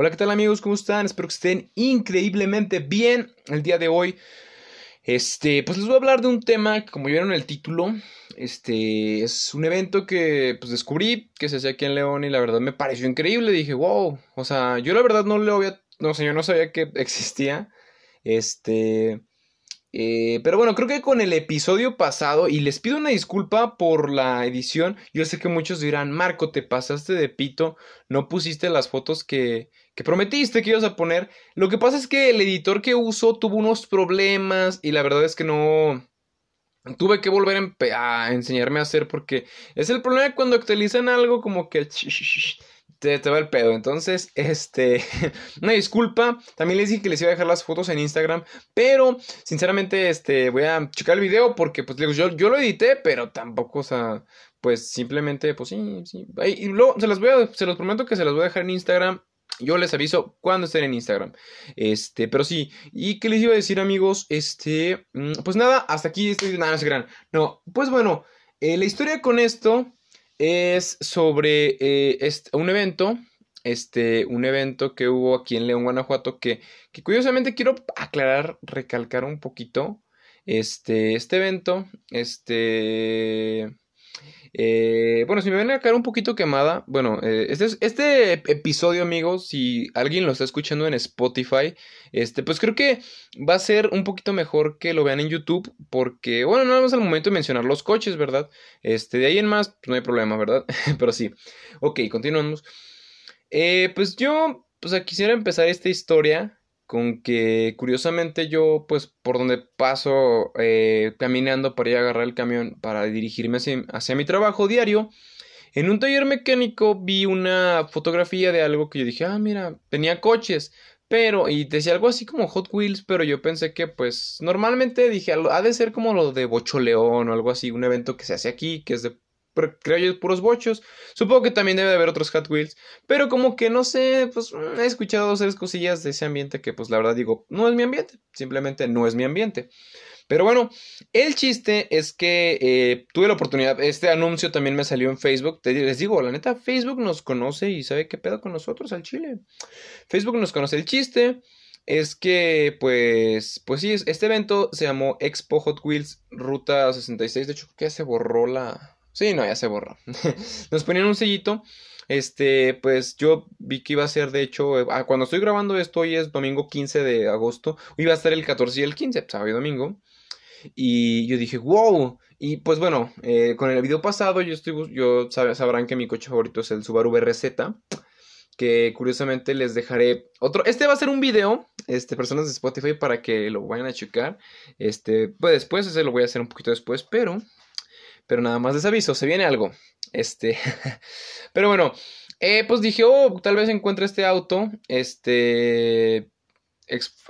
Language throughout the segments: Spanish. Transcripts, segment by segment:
Hola, ¿qué tal amigos? ¿Cómo están? Espero que estén increíblemente bien el día de hoy. Este, pues les voy a hablar de un tema que como vieron en el título, este, es un evento que pues descubrí que se hacía aquí en León y la verdad me pareció increíble. Dije, wow, o sea, yo la verdad no le había, no sé, yo no sabía que existía. Este, eh, pero bueno, creo que con el episodio pasado, y les pido una disculpa por la edición, yo sé que muchos dirán, Marco, te pasaste de pito, no pusiste las fotos que, que prometiste que ibas a poner. Lo que pasa es que el editor que uso tuvo unos problemas y la verdad es que no... Tuve que volver a, enseñarme a hacer porque es el problema cuando actualizan algo como que te, te, va el pedo. Entonces, este, una disculpa. También les dije que les iba a dejar las fotos en Instagram. Pero, sinceramente, este, voy a checar el video porque, pues, yo, yo lo edité, pero tampoco, o sea, pues, simplemente, pues, sí, sí. Y luego, se las voy a, se los prometo que se las voy a dejar en Instagram. Yo les aviso cuando estén en Instagram. Este, pero sí. ¿Y qué les iba a decir, amigos? Este, mm, pues nada, hasta aquí estoy. Nada, no. No, pues bueno, eh, la historia con esto es sobre este, un evento, este, un evento que hubo aquí en León, Guanajuato, que, que curiosamente quiero aclarar, recalcar un poquito. Este, este evento, este, eh, bueno, si me ven a caer un poquito quemada, bueno, eh, este, este episodio, amigos, si alguien lo está escuchando en Spotify, este, pues creo que va a ser un poquito mejor que lo vean en YouTube, porque, bueno, no vamos al momento de mencionar los coches, ¿verdad? Este, de ahí en más, pues no hay problema, ¿verdad? Pero sí. Ok, continuamos. Eh, pues yo, pues quisiera empezar esta historia con que curiosamente yo pues por donde paso eh, caminando para ir a agarrar el camión para dirigirme hacia, mi trabajo diario en un taller mecánico vi una fotografía de algo que yo dije ah mira tenía coches pero y decía algo así como Hot Wheels pero yo pensé que pues normalmente dije ha de ser como lo de Bocholeón o algo así un evento que se hace aquí que es de creo yo, puros bochos. Supongo que también debe de haber otros Hot Wheels. Pero como que no sé, pues he escuchado dos tres cosillas de ese ambiente que pues la verdad digo, no es mi ambiente. Simplemente no es mi ambiente. Pero bueno, el chiste es que eh, tuve la oportunidad, este anuncio también me salió en Facebook, te, les digo, la neta, Facebook nos conoce y sabe qué pedo con nosotros al chile. Facebook nos conoce el chiste, es que pues, pues sí, este evento se llamó Expo Hot Wheels Ruta 66, de hecho creo que se borró la, Sí, no, ya se borró. Nos ponían un sellito. Este, pues yo vi que iba a ser, de hecho, eh, ah, cuando estoy grabando esto, hoy es domingo 15 de agosto, iba a estar el 14 y el 15, sábado y domingo. Y yo dije, wow. Y pues bueno, eh, con el video pasado, yo estoy, yo sabrán que mi coche favorito es el Subaru BRZ. Que curiosamente les dejaré otro. Este va a ser un video, este, personas de Spotify, para que lo vayan a checar. Este, pues después, ese lo voy a hacer un poquito después, pero pero nada más les aviso, se viene algo. Este. pero bueno. Eh, pues dije, oh, tal vez encuentre este auto. Este.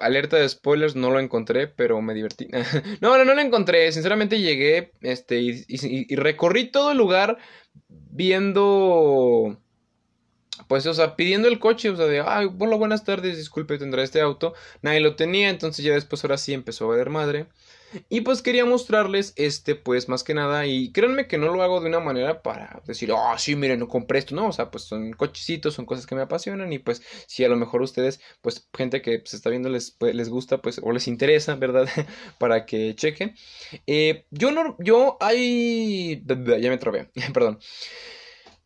alerta de spoilers, no lo encontré, pero me divertí. no, no, no lo encontré. Sinceramente llegué este, y, recorrí todo el lugar viendo pues, o sea, pidiendo el coche, o sea, de, ay, hola, buenas tardes, disculpe, tendrá este auto. Nadie lo tenía, entonces ya después ahora sí empezó a valer madre. Y pues quería mostrarles este, pues más que nada, y créanme que no lo hago de una manera para decir, oh, sí, miren, no compré esto, no, o sea, pues son cochecitos, son cosas que me apasionan y pues si a lo mejor ustedes, pues gente que se pues, está viendo les, pues, les gusta, pues, o les interesa, ¿verdad? para que chequen. Eh, yo no, yo hay, ya me trabé, perdón.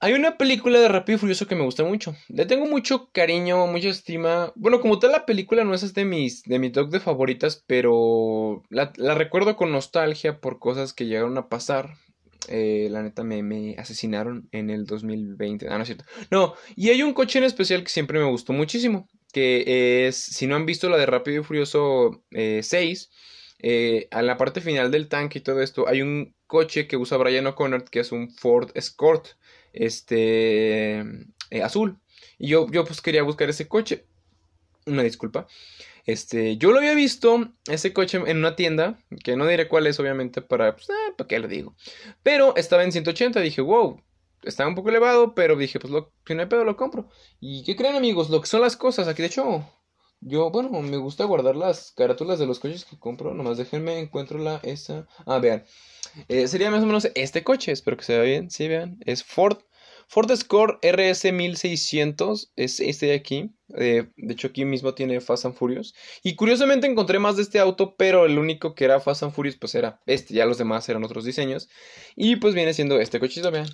Hay una película de Rápido y Furioso que me gusta mucho. Le tengo mucho cariño, mucha estima. Bueno, como tal la película no es de mis, de mis top de favoritas, pero la, recuerdo con nostalgia por cosas que llegaron a pasar. Eh, la neta me, me, asesinaron en el 2020. Ah, no es cierto. No, y hay un coche en especial que siempre me gustó muchísimo. Que es, si no han visto la de Rápido y Furioso 6, eh, eh, a la parte final del tanque y todo esto, hay un coche que usa Brian O'Connor que es un Ford Escort este, eh, azul. Y yo, yo pues quería buscar ese coche. Una disculpa. Este, yo lo había visto, ese coche en una tienda, que no diré cuál es, obviamente, para, pues, eh, ¿para qué lo digo? Pero estaba en 180, dije, wow, estaba un poco elevado, pero dije, pues, lo, si no hay pedo, lo compro. ¿Y qué creen, amigos? Lo que son las cosas, aquí de hecho, yo, bueno, me gusta guardar las carátulas de los coches que compro, nomás déjenme, encuentro la, esa, ah, vean, eh, sería más o menos este coche, espero que se vea bien, sí, vean, es Ford, Ford Escort RS 1600 es este de aquí. de hecho, aquí mismo tiene Fast and Furious. Y curiosamente encontré más de este auto, pero el único que era Fast and Furious pues era este. Ya los demás eran otros diseños. Y pues viene siendo este cochito, vean.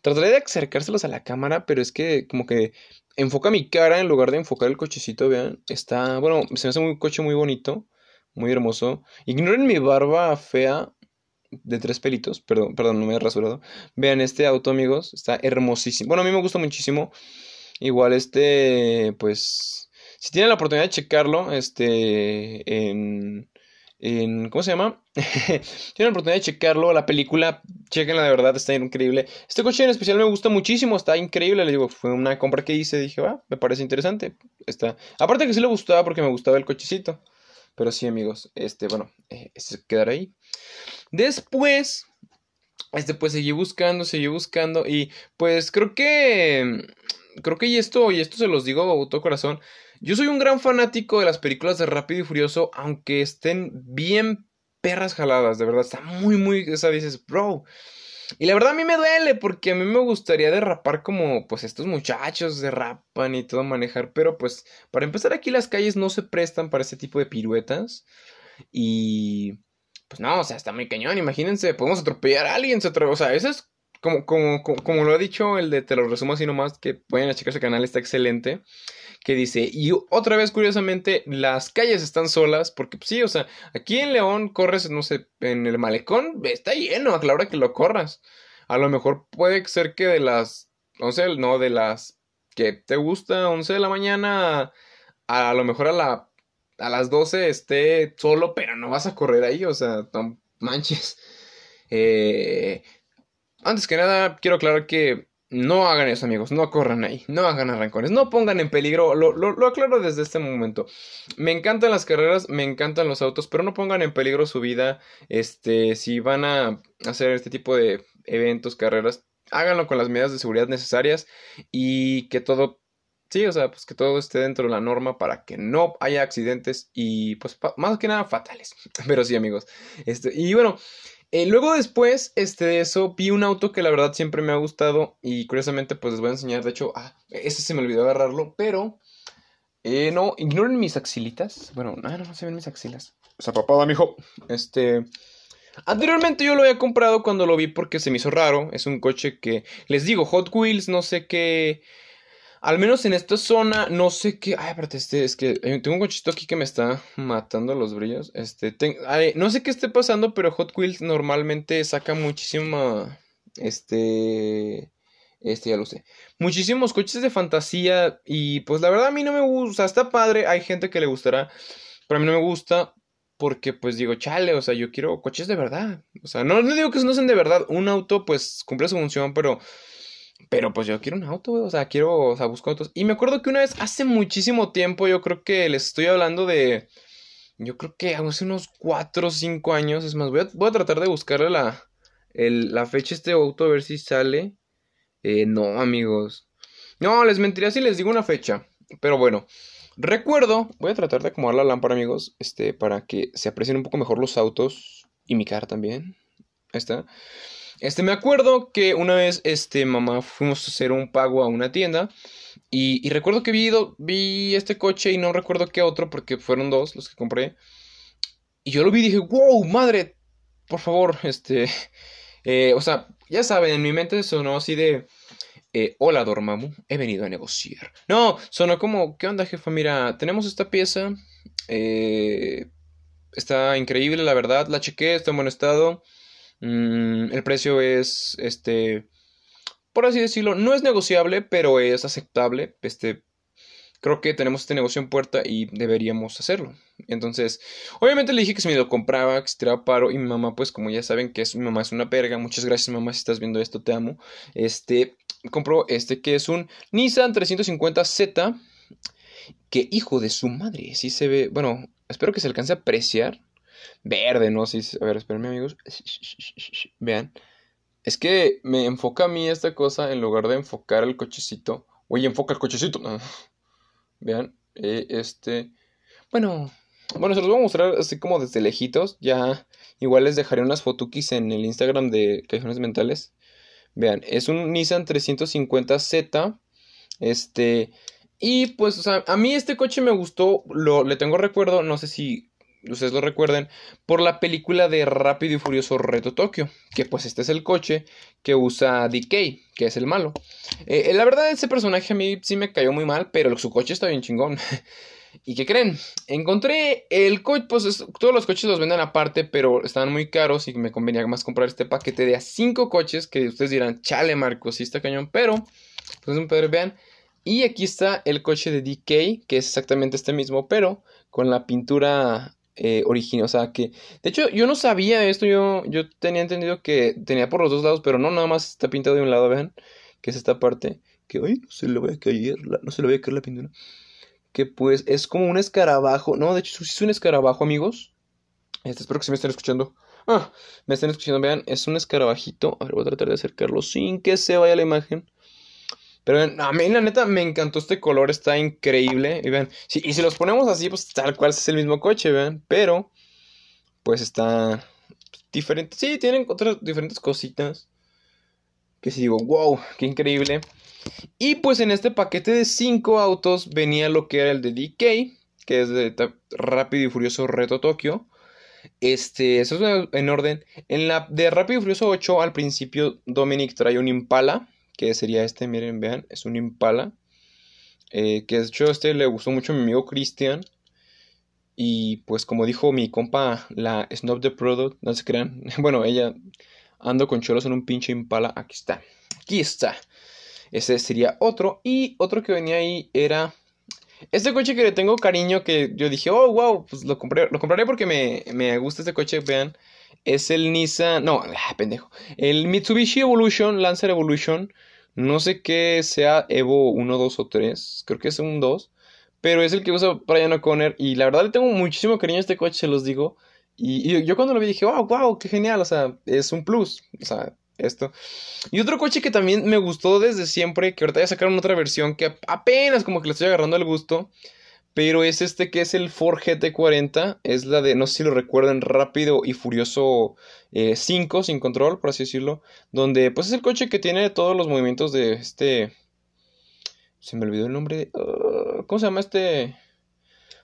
Trataré de acercárselos a la cámara, pero es que como que enfoca mi cara en lugar de enfocar el cochecito, vean. Está, bueno, se me hace un coche muy bonito, muy hermoso. Ignoren mi barba fea de tres pelitos, perdón, perdón, no me he rasurado. Vean este auto, amigos, está hermosísimo. Bueno, a mí me gusta muchísimo. Igual este, pues, si tienen la oportunidad de checarlo, este, en en ¿cómo se llama? Tienen la oportunidad de checarlo, la película, chequenla de verdad, está increíble. Este coche en especial me gusta muchísimo, está increíble, le digo, fue una compra que hice, dije, va, me parece interesante. Está. Aparte que sí le gustaba porque me gustaba el cochecito. Pero sí, amigos, este, bueno, eh, este quedará ahí. Después, este, pues seguí buscando, seguí buscando y pues creo que, creo que y esto, y esto se los digo todo corazón, yo soy un gran fanático de las películas de Rápido y Furioso, aunque estén bien perras jaladas, de verdad, está muy, muy, o sea, dices, bro. Y la verdad a mí me duele porque a mí me gustaría derrapar como pues estos muchachos derrapan y todo manejar, pero pues para empezar aquí las calles no se prestan para ese tipo de piruetas y pues no, o sea, está muy cañón, imagínense, podemos atropellar a alguien, se o sea, eso es como, como, como, lo ha dicho el de Te lo resumo así nomás, que pueden checar ese canal, está excelente que dice, y otra vez curiosamente, las calles están solas, porque pues, sí, o sea, aquí en León corres, no sé, en el malecón, está lleno a la hora que lo corras. A lo mejor puede ser que de las, no sé, no, de las que te gusta 11 de la mañana, a, lo mejor a, la, a las 12 esté solo, pero no vas a correr ahí, o sea, no manches. Eh, antes que nada, quiero aclarar que no hagan eso, amigos. No corran ahí. No hagan arrancones. No pongan en peligro. Lo, lo, aclaro desde este momento. Me encantan las carreras. Me encantan los autos. Pero no pongan en peligro su vida. Este. Si van a hacer este tipo de eventos, carreras. Háganlo con las medidas de seguridad necesarias. Y que todo. Sí, o sea, pues que todo esté dentro de la norma para que no haya accidentes y pues más que nada fatales. Pero sí, amigos. Este, y bueno, eh, luego después este, de eso vi un auto que la verdad siempre me ha gustado y curiosamente pues les voy a enseñar, de hecho, ah, ese se me olvidó agarrarlo, pero eh, no, ignoren mis axilitas, bueno, no, no, no se ven mis axilas. O sea, papada, mijo, este... Anteriormente yo lo había comprado cuando lo vi porque se me hizo raro, es un coche que, les digo, Hot Wheels, no sé qué al menos en esta zona, no sé qué. Ay, espérate, este, es que tengo un cochito aquí que me está matando los brillos. Este, no sé qué esté pasando, pero Hot Wheels normalmente saca muchísima. Este. Este ya lo sé. Muchísimos coches de fantasía. Y pues la verdad a mí no me gusta. Está padre. Hay gente que le gustará. Pero a mí no me gusta. Porque pues digo, chale, o sea, yo quiero coches de verdad. O sea, no, no digo que no sean de verdad. Un auto pues cumple su función, pero pero pues yo quiero un auto, O sea, quiero, o sea, busco autos. Y me acuerdo que una vez, hace muchísimo tiempo, yo creo que les estoy hablando de. Yo creo que hace unos 4 o 5 años. Es más, voy a, voy a tratar de buscarle la, la fecha este auto a ver si sale. Eh, no, amigos. No, les mentiría si les digo una fecha. Pero bueno. Recuerdo, voy a tratar de acomodar la lámpara, amigos, este, para que se aprecien un poco mejor los autos y mi cara también. Ahí está. Este, me acuerdo que una vez, este, mamá, fuimos a hacer un pago a una tienda. Y, recuerdo que vi, vi este coche y no recuerdo qué otro, porque fueron dos los que compré. Y yo lo vi y dije, wow, madre, por favor, este. Eh, o sea, ya saben, en mi mente sonó así de. Eh, Hola, Dormammu, he venido a negociar. No, sonó como, ¿qué onda, jefa? Mira, tenemos esta pieza. Eh, está increíble, la verdad. La chequé, está en buen estado. Mm, el precio es, este, por así decirlo, no es negociable, pero es aceptable. Este, creo que tenemos este negocio en puerta y deberíamos hacerlo. Entonces, obviamente le dije que se me lo compraba, que se tiraba paro. Y mi mamá, pues, como ya saben que es, mi mamá es una perga. Muchas gracias, mamá, si estás viendo esto, te amo. Este, compró este que es un Nissan 350Z. Que hijo de su madre, sí se ve. Bueno, espero que se alcance a apreciar verde, ¿no? Sí, a ver, espérenme, amigos. Vean. Es que me enfoca a mí esta cosa en lugar de enfocar el cochecito. Oye, enfoca el cochecito. Vean, eh, este. Bueno, bueno, se los voy a mostrar así como desde lejitos. Ya, igual les dejaré unas fotukis en el Instagram de Cajones Mentales. Vean, es un Nissan 350Z. Este, y pues, o sea, a mí este coche me gustó, lo, le tengo recuerdo, no sé si ustedes lo recuerden, por la película de Rápido y Furioso Reto Tokio, que pues este es el coche que usa DK, que es el malo. Eh, la verdad, ese personaje a mí sí me cayó muy mal, pero su coche está bien chingón. ¿Y qué creen? Encontré el coche, pues todos los coches los venden aparte, pero estaban muy caros y me convenía más comprar este paquete de a 5 coches que ustedes dirán, chale Marco, sí está cañón, pero, pues un poder vean. Y aquí está el coche de DK, que es exactamente este mismo, pero con la pintura eh, original. O sea, que. De hecho, yo no sabía esto. Yo, yo tenía entendido que tenía por los dos lados, pero no, nada más está pintado de un lado, vean. Que es esta parte. Que, ay, no se le va a caer. no se le va a caer la pintura. Que pues es como un escarabajo. No, de hecho, es un escarabajo, amigos. Este, espero que se me estén escuchando. Ah, me estén escuchando, vean. Es un escarabajito. A ver, voy a tratar de acercarlo sin que se vaya la imagen. Pero a mí, la neta, me encantó este color, está increíble. Y ven, y si los ponemos así, pues tal cual es el mismo coche, vean. Pero, pues está diferente. Sí, tienen otras diferentes cositas. Que si digo, wow, qué increíble. Y pues en este paquete de 5 autos venía lo que era el de DK, que es de Rápido y Furioso Reto Tokio. Este, eso es en orden. En la de Rápido y Furioso 8, al principio, Dominic trae un Impala que sería este, miren, vean, es un Impala. Eh, que de hecho este le gustó mucho a mi amigo Cristian. Y pues como dijo mi compa, la Snob the Product, no se crean. Bueno, ella ando con cholos en un pinche Impala. Aquí está. Aquí está. Ese sería otro. Y otro que venía ahí era... Este coche que le tengo cariño, que yo dije, oh, wow, pues lo, compré, lo compraré porque me, me gusta este coche, vean es el Nissan, no, ah, pendejo, el Mitsubishi Evolution, Lancer Evolution, no sé qué sea Evo 1, 2 o 3, creo que es un 2, pero es el que usa Brian O'Connor y la verdad le tengo muchísimo cariño a este coche, se los digo. Y, yo cuando lo vi dije, wow, wow, qué genial, o sea, es un plus, o sea, esto. Y otro coche que también me gustó desde siempre, que ahorita ya sacaron otra versión que apenas como que le estoy agarrando el gusto, pero es este que es el Ford GT40. Es la de, no sé si lo recuerdan, Rápido y Furioso 5, eh, sin control, por así decirlo. Donde, pues es el coche que tiene todos los movimientos de este. Se me olvidó el nombre. Uh, ¿Cómo se llama este?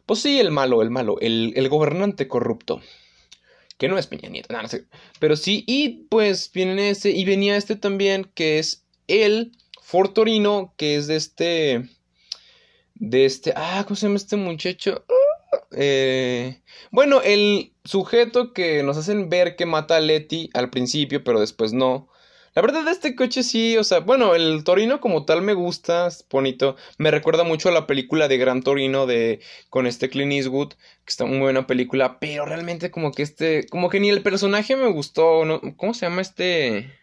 Pues sí, el malo, el malo. El, el gobernante corrupto. Que no es Peña Nieto, no, no. Pero sí, y pues viene este. Y venía este también, que es el Ford Torino, que es de este de este, ah, ¿cómo se llama este muchacho? Eh, bueno, el sujeto que nos hacen ver que mata a Letty al principio, pero después no. La verdad, este coche sí, o sea, bueno, el Torino como tal me gusta, es bonito. Me recuerda mucho a la película de Gran Torino de con este Clint Eastwood, que está muy buena película, pero realmente como que este, como que ni el personaje me gustó, ¿no? ¿Cómo se llama este?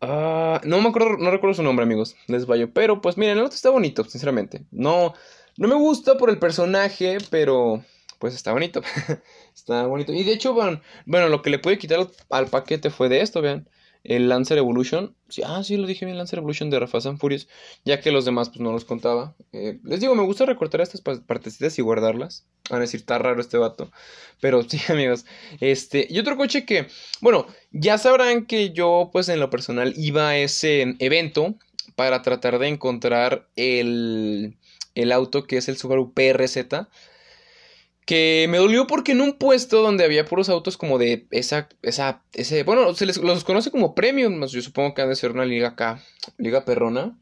Ah, no me acuerdo, no recuerdo su nombre, amigos. Les vayo. Pero pues miren, el otro está bonito, sinceramente. No, no me gusta por el personaje, pero pues está bonito. está bonito. Y de hecho, bueno, lo que le pude quitar al paquete fue de esto, vean el Lancer Evolution. Ah, sí, lo dije bien, Lancer Evolution de Rafa San Furious, ya que los demás pues no los contaba. Eh, les digo, me gusta recortar estas partecitas y guardarlas. Van a decir, está raro este vato. Pero sí, amigos. Este, y otro coche que, bueno, ya sabrán que yo pues en lo personal iba a ese evento para tratar de encontrar el, el auto que es el Subaru PRZ que me dolió porque en un puesto donde había puros autos como de esa, esa, ese, bueno, se les los conoce como premium, yo supongo que han de ser una liga acá, liga perrona.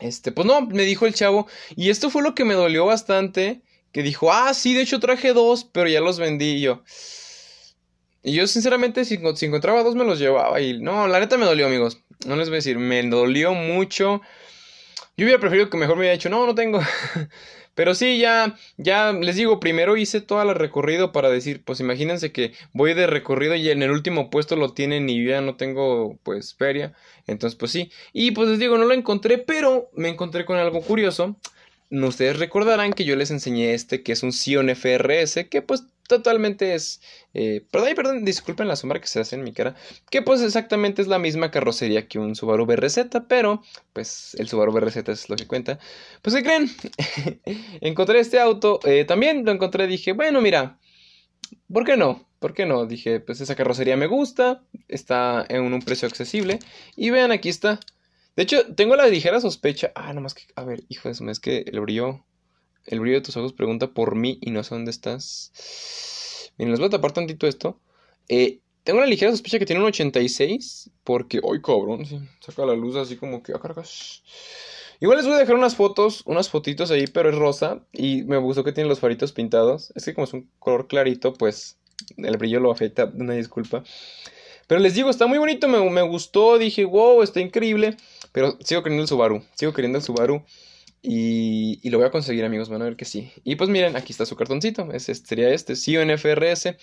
Este, pues no, me dijo el chavo, y esto fue lo que me dolió bastante, que dijo, ah, sí, de hecho traje dos, pero ya los vendí y yo. Y yo sinceramente si, si encontraba dos me los llevaba y no, la neta me dolió amigos, no les voy a decir, me dolió mucho. Yo hubiera preferido que mejor me hubiera dicho, no, no tengo. Pero sí, ya, ya les digo, primero hice todo el recorrido para decir, pues imagínense que voy de recorrido y en el último puesto lo tienen y yo ya no tengo pues feria. Entonces, pues sí. Y pues les digo, no lo encontré, pero me encontré con algo curioso. Ustedes recordarán que yo les enseñé este que es un Sion FRS, que pues totalmente es... Eh, perdón, perdón, disculpen la sombra que se hace en mi cara. Que pues exactamente es la misma carrocería que un Subaru BRZ, pero pues el Subaru BRZ es lo que cuenta. Pues ¿qué creen? encontré este auto, eh, también lo encontré, dije, bueno, mira, ¿por qué no? ¿por qué no? Dije, pues esa carrocería me gusta, está en un precio accesible. Y vean, aquí está. De hecho, tengo la ligera sospecha. Ah, nomás que, a ver, hijo de eso, es que el brillo, el brillo de tus ojos pregunta por mí y no sé dónde estás. Miren, les voy a tapar tantito esto. Eh, tengo la ligera sospecha que tiene un 86, porque, ¡ay, cabrón! saca la luz así como que, ah, cargas. Igual les voy a dejar unas fotos, unas fotitos ahí, pero es rosa. Y me gustó que tiene los faritos pintados. Es que como es un color clarito, pues el brillo lo afecta, una disculpa. Pero les digo, está muy bonito, me, me gustó, dije, wow, está increíble. Pero sigo queriendo el Subaru, sigo queriendo el Subaru. Y, y, lo voy a conseguir, amigos. Van a ver que sí. Y pues miren, aquí está su cartoncito. Ese sería este, CONFRS.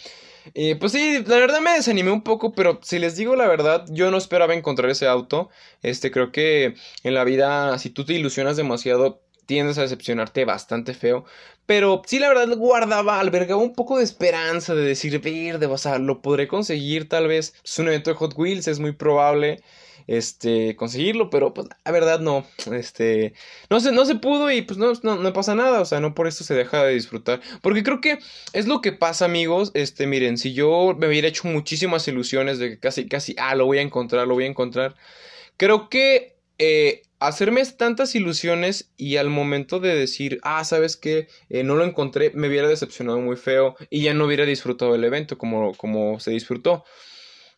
Eh, pues sí, la verdad me desanimé un poco, pero si les digo la verdad, yo no esperaba encontrar ese auto. Este, creo que en la vida, si tú te ilusionas demasiado, tiendes a decepcionarte bastante feo. Pero sí, la verdad, guardaba, albergaba un poco de esperanza de decir, verde, o sea, lo podré conseguir tal vez. Es un evento de Hot Wheels, es muy probable este, conseguirlo, pero pues la verdad no, este, no se, no se pudo y pues no, no, pasa nada, o sea, no por eso se deja de disfrutar, porque creo que es lo que pasa amigos, este, miren, si yo me hubiera hecho muchísimas ilusiones de que casi, casi, ah, lo voy a encontrar, lo voy a encontrar, creo que eh, hacerme tantas ilusiones y al momento de decir, ah, sabes que eh, no lo encontré, me hubiera decepcionado muy feo y ya no hubiera disfrutado el evento como, como se disfrutó.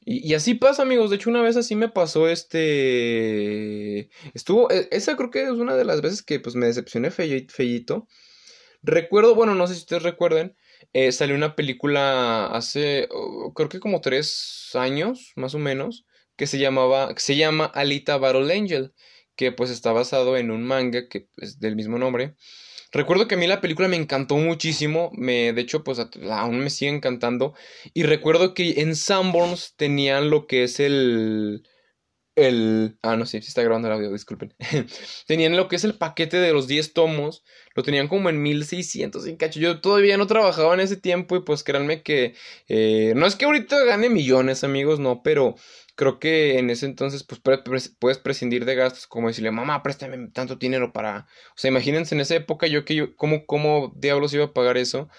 Y, así pasa, amigos. De hecho, una vez así me pasó este. Estuvo. E, esa creo que es una de las veces que pues me decepcioné fellito. Recuerdo, bueno, no sé si ustedes recuerden. Eh, salió una película hace. Oh, creo que como tres años, más o menos. Que se llamaba. se llama Alita Battle Angel. Que pues está basado en un manga que es del mismo nombre. Recuerdo que a mí la película me encantó muchísimo, me, de hecho, pues aún me sigue encantando. Y recuerdo que en Sanborns tenían lo que es el... El... Ah, no sé, si está grabando el audio, disculpen. tenían lo que es el paquete de los 10 tomos. Lo tenían como en 1600 y cacho. Yo todavía no trabajaba en ese tiempo y pues créanme que... Eh, no es que ahorita gane millones, amigos, no, pero creo que en ese entonces pues puedes prescindir de gastos como decirle, mamá, préstame tanto dinero para... O sea, imagínense en esa época yo que yo, ¿cómo, cómo diablos iba a pagar eso?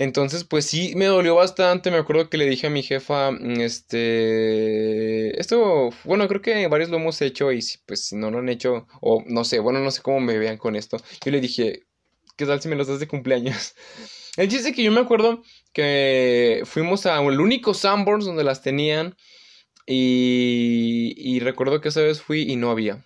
Entonces, pues sí, me dolió bastante. Me acuerdo que le dije a mi jefa, mm, este, esto, bueno, creo que varios lo hemos hecho y pues si no lo han hecho, o no sé, bueno, no sé cómo me vean con esto. Yo le dije, ¿qué tal si me los das de cumpleaños? El chiste que yo me acuerdo que fuimos a el único Sanborns donde las tenían. Y, recuerdo que esa vez fui y no había.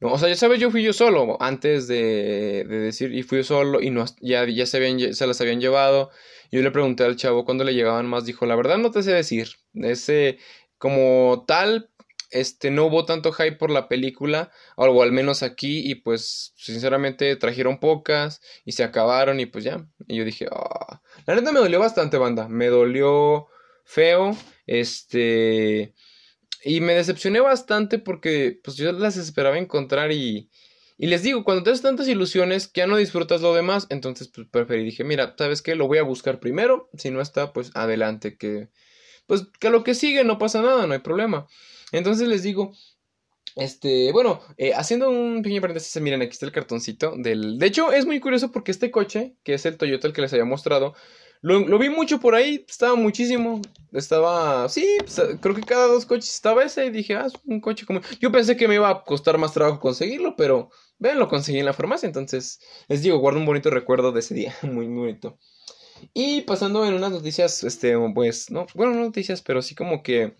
No, o sea, ya sabes, yo fui yo solo antes de, decir, y fui yo solo y no, ya, ya se, habían, se las habían llevado. Yo le pregunté al chavo cuándo le llegaban más, dijo, la verdad no te sé decir. Ese, como tal, este, no hubo tanto hype por la película, o al menos aquí, y pues, sinceramente, trajeron pocas y se acabaron y pues ya. Y yo dije, ah, la neta me dolió bastante, banda, me dolió feo. Este. Y me decepcioné bastante porque pues yo las esperaba encontrar y. Y les digo, cuando tienes tantas ilusiones que ya no disfrutas lo demás, entonces pues preferí, dije, mira, ¿sabes qué? Lo voy a buscar primero, si no está, pues adelante, que pues que lo que sigue no pasa nada, no hay problema. Entonces les digo, este, bueno, eh, haciendo un pequeño paréntesis, miren, aquí está el cartoncito del... De hecho, es muy curioso porque este coche, que es el Toyota el que les había mostrado, lo, vi mucho por ahí, estaba muchísimo. Estaba, sí, pues, creo que cada dos coches estaba ese. Y dije, ah, es un coche como. Yo pensé que me iba a costar más trabajo conseguirlo, pero ven, lo conseguí en la farmacia. Entonces, les digo, guardo un bonito recuerdo de ese día, muy, bonito. Y pasando en unas noticias, este, pues, no, bueno, no noticias, pero sí como que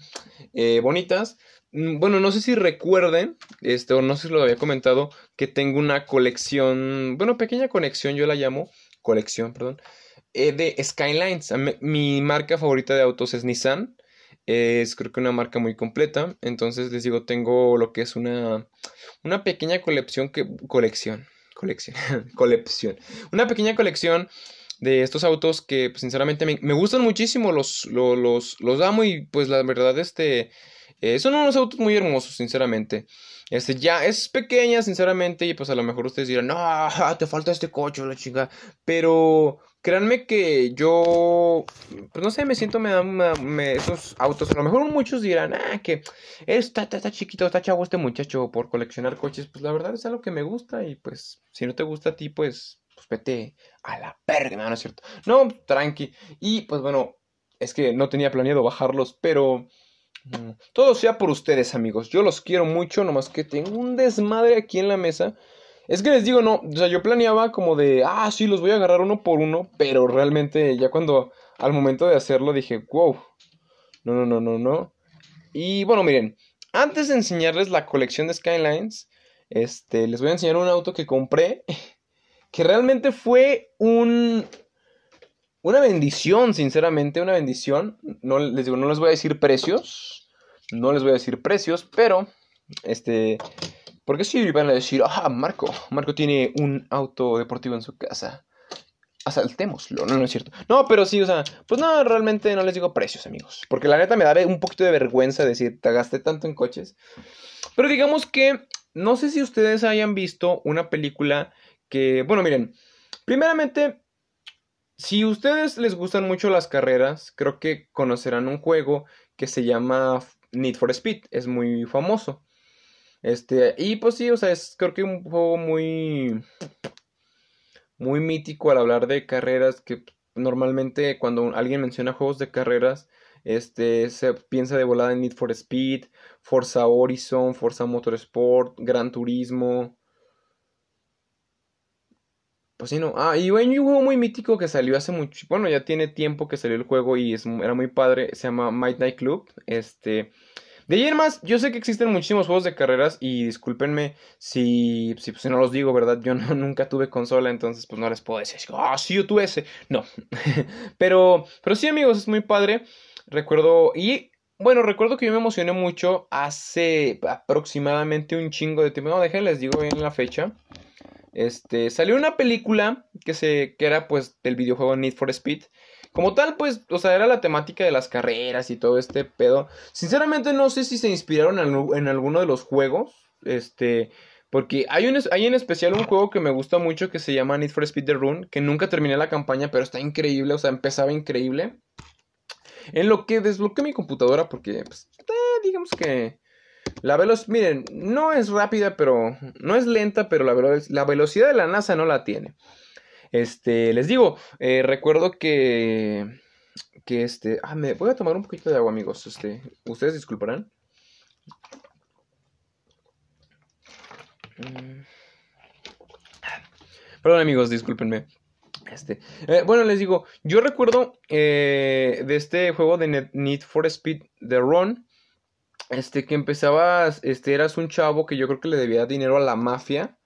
eh, bonitas. Mm, bueno, no sé si recuerden, este, o no sé si lo había comentado, que tengo una colección, bueno, pequeña conexión, yo la llamo, colección, perdón, eh, de Skylines. Mi marca favorita de autos es Nissan. Es creo que una marca muy completa. Entonces les digo, tengo lo que es una, una pequeña colección. Colección. Colección. colección. Una pequeña colección de estos autos que pues, sinceramente me, gustan muchísimo. Los, los, los, amo y pues la verdad este... Eh, son unos autos muy hermosos, sinceramente. Este ya es pequeña, sinceramente, y pues a lo mejor ustedes dirán, no, te falta este coche, la chica. Pero Créanme que yo, pues no sé, me siento, me dan esos autos. A lo mejor muchos dirán, ah, que está, está, chiquito, está chavo este muchacho por coleccionar coches. Pues la verdad es algo que me gusta y pues si no te gusta a ti, pues, pues vete a la verga, no, no es cierto. No, tranqui. Y pues bueno, es que no tenía planeado bajarlos, pero mm, todo sea por ustedes, amigos. Yo los quiero mucho, nomás que tengo un desmadre aquí en la mesa. Es que les digo, no, o sea, yo planeaba como de, ah, sí, los voy a agarrar uno por uno, pero realmente ya cuando al momento de hacerlo dije, wow, no, no, no, no, no. Y bueno, miren, antes de enseñarles la colección de Skylines, este, les voy a enseñar un auto que compré, que realmente fue un, una bendición, sinceramente, una bendición. No les digo, no les voy a decir precios, no les voy a decir precios, pero, este, porque si van a decir, ah, Marco, Marco tiene un auto deportivo en su casa asaltémoslo, no, no es cierto. No, pero sí, o sea, pues no, realmente no les digo precios, amigos. Porque la neta me da un poquito de vergüenza decir, te gasté tanto en coches. Pero digamos que, no sé si ustedes hayan visto una película que, bueno, miren, primeramente, si ustedes les gustan mucho las carreras, creo que conocerán un juego que se llama Need for Speed, es muy famoso. Este, y pues sí, o sea, es creo que un juego muy muy mítico al hablar de carreras que normalmente cuando alguien menciona juegos de carreras este se piensa de volada en Need for Speed, Forza Horizon, Forza Motorsport, Gran Turismo. Pues sí, no. Ah, y bueno, un juego muy mítico que salió hace mucho. Bueno, ya tiene tiempo que salió el juego y era muy padre. Se llama Might Night Club. Este. De ahí en más, yo sé que existen muchísimos juegos de carreras y discúlpenme si, si, pues, no los digo, ¿verdad? Yo nunca tuve consola, entonces pues no les puedo decir, ah, sí, yo tuve ese. No. pero, pero sí, amigos, es muy padre. Recuerdo, y bueno, recuerdo que yo me emocioné mucho hace aproximadamente un chingo de tiempo. No, déjenles digo bien la fecha. Este, salió una película que, se, que era pues del videojuego Need for Speed. Como tal, pues, o sea, era la temática de las carreras y todo este pedo. Sinceramente no sé si se inspiraron en, alguno de los juegos. Este, porque hay, un, hay en especial un juego que me gusta mucho que se llama Need for Speed The Run, que nunca terminé la campaña, pero está increíble, o sea, empezaba increíble. En lo que desbloqueé mi computadora, porque, pues, eh, digamos que la velocidad, miren, no es rápida, pero, no es lenta, pero la, la velocidad de la NASA no la tiene. Este, les digo, eh, recuerdo que, que este, ah, me voy a tomar un poquito de agua, amigos. Este, ustedes disculparán. Mm. Perdón, amigos, discúlpenme. Este, eh, bueno, les digo, yo recuerdo eh, de este juego de Need for Speed The Run, este, que empezabas, este, eras un chavo que yo creo que le debía dinero a la mafia.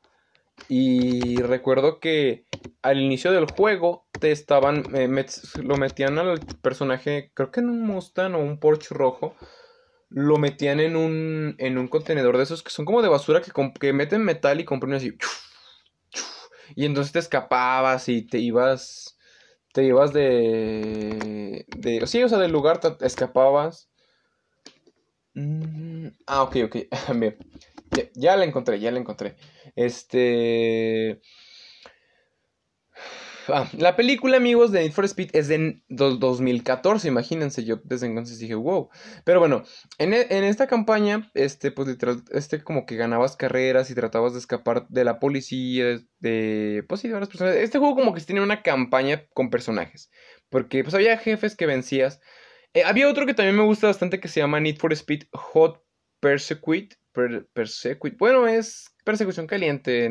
Y recuerdo que al inicio del juego te estaban, eh, lo metían al personaje, creo que en un Mustang o un Porsche rojo, lo metían en un, en un contenedor de esos que son como de basura que, que meten metal y comprimen así. Y entonces te escapabas y te ibas, te ibas de, de, sí, o sea, del lugar te escapabas. Mm, ah, ok, ok, ya, ya la encontré, ya la encontré. Este... Ah, la película, amigos, de Need for Speed es de 2014, imagínense, yo desde entonces dije, wow. Pero bueno, en, e, esta campaña, este, pues, este, como que ganabas carreras y tratabas de escapar de la policía, de, pues sí, de varias personas. Este juego como que tenía una campaña con personajes, porque pues había jefes que vencías. Eh, había otro que también me gusta bastante que se llama Need for Speed Hot Persecuit, persecuit. Bueno, es persecución caliente,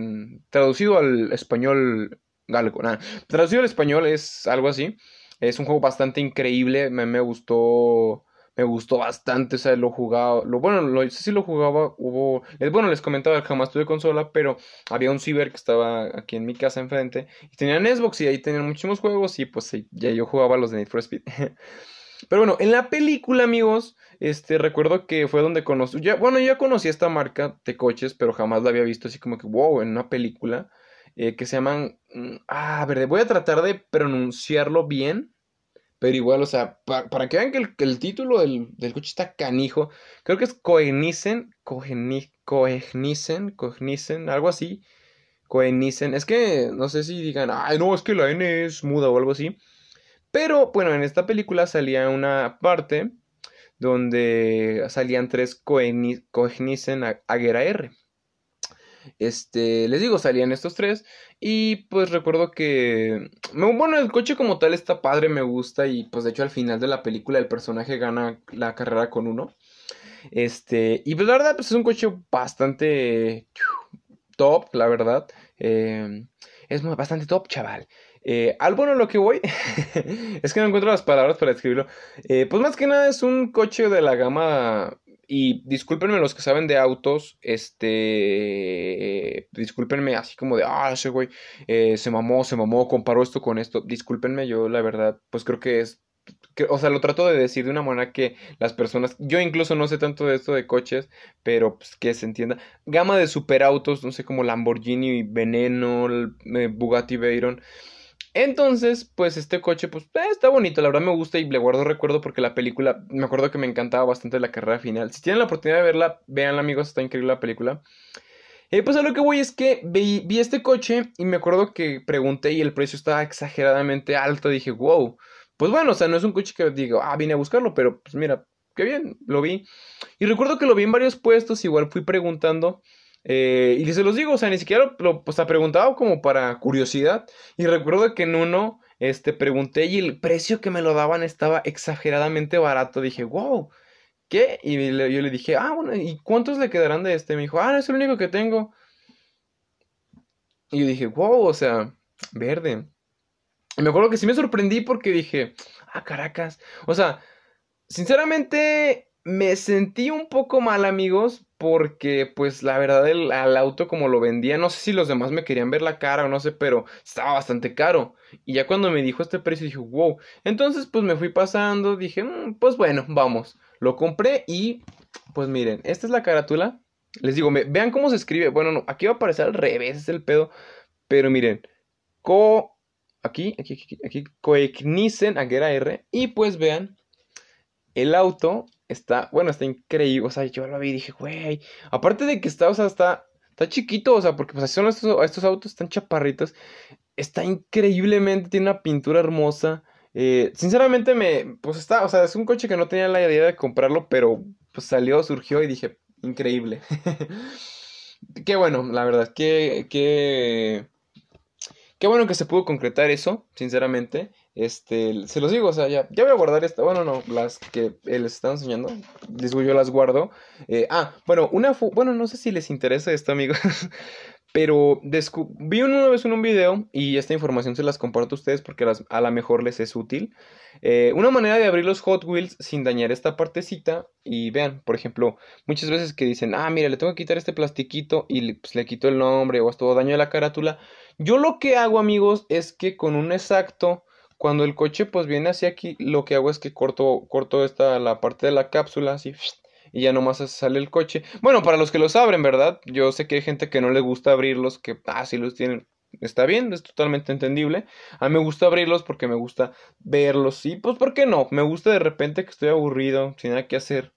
traducido al español galgo. Nada. Traducido al español es algo así. Es un juego bastante increíble. Me, me gustó. Me gustó bastante. O sea, lo jugaba. Lo, bueno, lo, sé si lo jugaba. Hubo. bueno, les comentaba, jamás tuve consola. Pero había un ciber que estaba aquí en mi casa enfrente. Y tenían Xbox y ahí tenían muchísimos juegos. Y pues ya yo jugaba los de Need for Speed. Pero bueno, en la película, amigos, este, recuerdo que fue donde conocí, ya, bueno, ya conocí esta marca de coches, pero jamás la había visto así como que, wow, en una película, eh, que se llaman, mm, ah, a ver, voy a tratar de pronunciarlo bien, pero igual, o sea, para que vean que el, título del, coche está canijo, creo que es Coenisen, Coenisen, Coenisen, algo así, Coenisen, es que no sé si digan, ay, no, es que la N es muda o algo así. Pero bueno, en esta película salía una parte donde salían tres Cognisen Aguera R. Este, les digo, salían estos tres. Y pues recuerdo que. Bueno, el coche como tal está padre, me gusta. Y pues de hecho al final de la película el personaje gana la carrera con uno. Este, y pues la verdad, pues es un coche bastante top, la verdad. Eh, es bastante top, chaval. Eh, al bueno lo que voy es que no encuentro las palabras para describirlo. Eh, pues más que nada es un coche de la gama y discúlpenme los que saben de autos, este, discúlpenme así como de, ah, ese güey eh, se mamó, se mamó, comparó esto con esto. Discúlpenme, yo la verdad, pues creo que es, o sea, lo trato de decir de una manera que las personas, yo incluso no sé tanto de esto de coches, pero pues que se entienda. Gama de superautos, no sé, como Lamborghini Veneno, eh, Bugatti Veyron. Entonces, pues este coche, pues eh, está bonito, la verdad me gusta y le guardo recuerdo porque la película, me acuerdo que me encantaba bastante la carrera final. Si tienen la oportunidad de verla, véanla amigos, está increíble la película. Eh, pues a lo que voy es que vi, vi, este coche y me acuerdo que pregunté y el precio estaba exageradamente alto. Dije, wow, pues bueno, o sea, no es un coche que digo, ah, vine a buscarlo, pero pues mira, qué bien, lo vi. Y recuerdo que lo vi en varios puestos, igual fui preguntando. Eh, y se los digo, o sea, ni siquiera lo pues, ha preguntado como para curiosidad. Y recuerdo que en uno este, pregunté y el precio que me lo daban estaba exageradamente barato. Dije, wow, ¿qué? Y yo le dije, ah, bueno, ¿y cuántos le quedarán de este? Me dijo, ah, es el único que tengo. Y yo dije, wow, o sea, verde. Y me acuerdo que sí me sorprendí porque dije, ah, Caracas. O sea, sinceramente me sentí un poco mal, amigos, porque pues la verdad el, auto como lo vendía, no sé si los demás me querían ver la cara o no sé, pero estaba bastante caro. Y ya cuando me dijo este precio dije, wow. Entonces pues me fui pasando, dije, mm, pues bueno, vamos. Lo compré y pues miren, esta es la carátula. Les digo, vean cómo se escribe. Bueno, no, aquí va a aparecer al revés, es el pedo. Pero miren, co... Aquí, aquí, aquí, aquí, Coecnisen, Aguera R. Y pues vean, el auto está, bueno, está increíble. O sea, yo lo vi y dije, güey. Aparte de que está, o sea, está, está chiquito, o sea, porque pues son estos, estos autos, están chaparritos. Está increíblemente, tiene una pintura hermosa. Eh, sinceramente me, pues está, o sea, es un coche que no tenía la idea de comprarlo, pero pues salió, surgió y dije, increíble. qué bueno, la verdad, qué, qué, qué bueno que se pudo concretar eso, sinceramente. Este, se los digo, o sea, ya, ya voy a guardar esta. Bueno, no, las que les estaba enseñando. Les digo, yo las guardo. Eh, ah, bueno, una. Bueno, no sé si les interesa esto, amigos. Pero vi una vez en un video y esta información se las comparto a ustedes porque a lo mejor les es útil. Eh, una manera de abrir los Hot Wheels sin dañar esta partecita. Y vean, por ejemplo, muchas veces que dicen, ah, mira, le tengo que quitar este plastiquito y pues, le quito el nombre o esto daño de la carátula. Yo lo que hago, amigos, es que con un exacto cuando el coche pues viene hacia aquí, lo que hago es que corto, corto esta, la parte de la cápsula así y ya nomás sale el coche. Bueno, para los que los abren, ¿verdad? Yo sé que hay gente que no le gusta abrirlos, que ah, los tienen. Está bien, es totalmente entendible. A mí me gusta abrirlos porque me gusta verlos. Y pues, ¿por qué no? Me gusta de repente que estoy aburrido, sin nada que hacer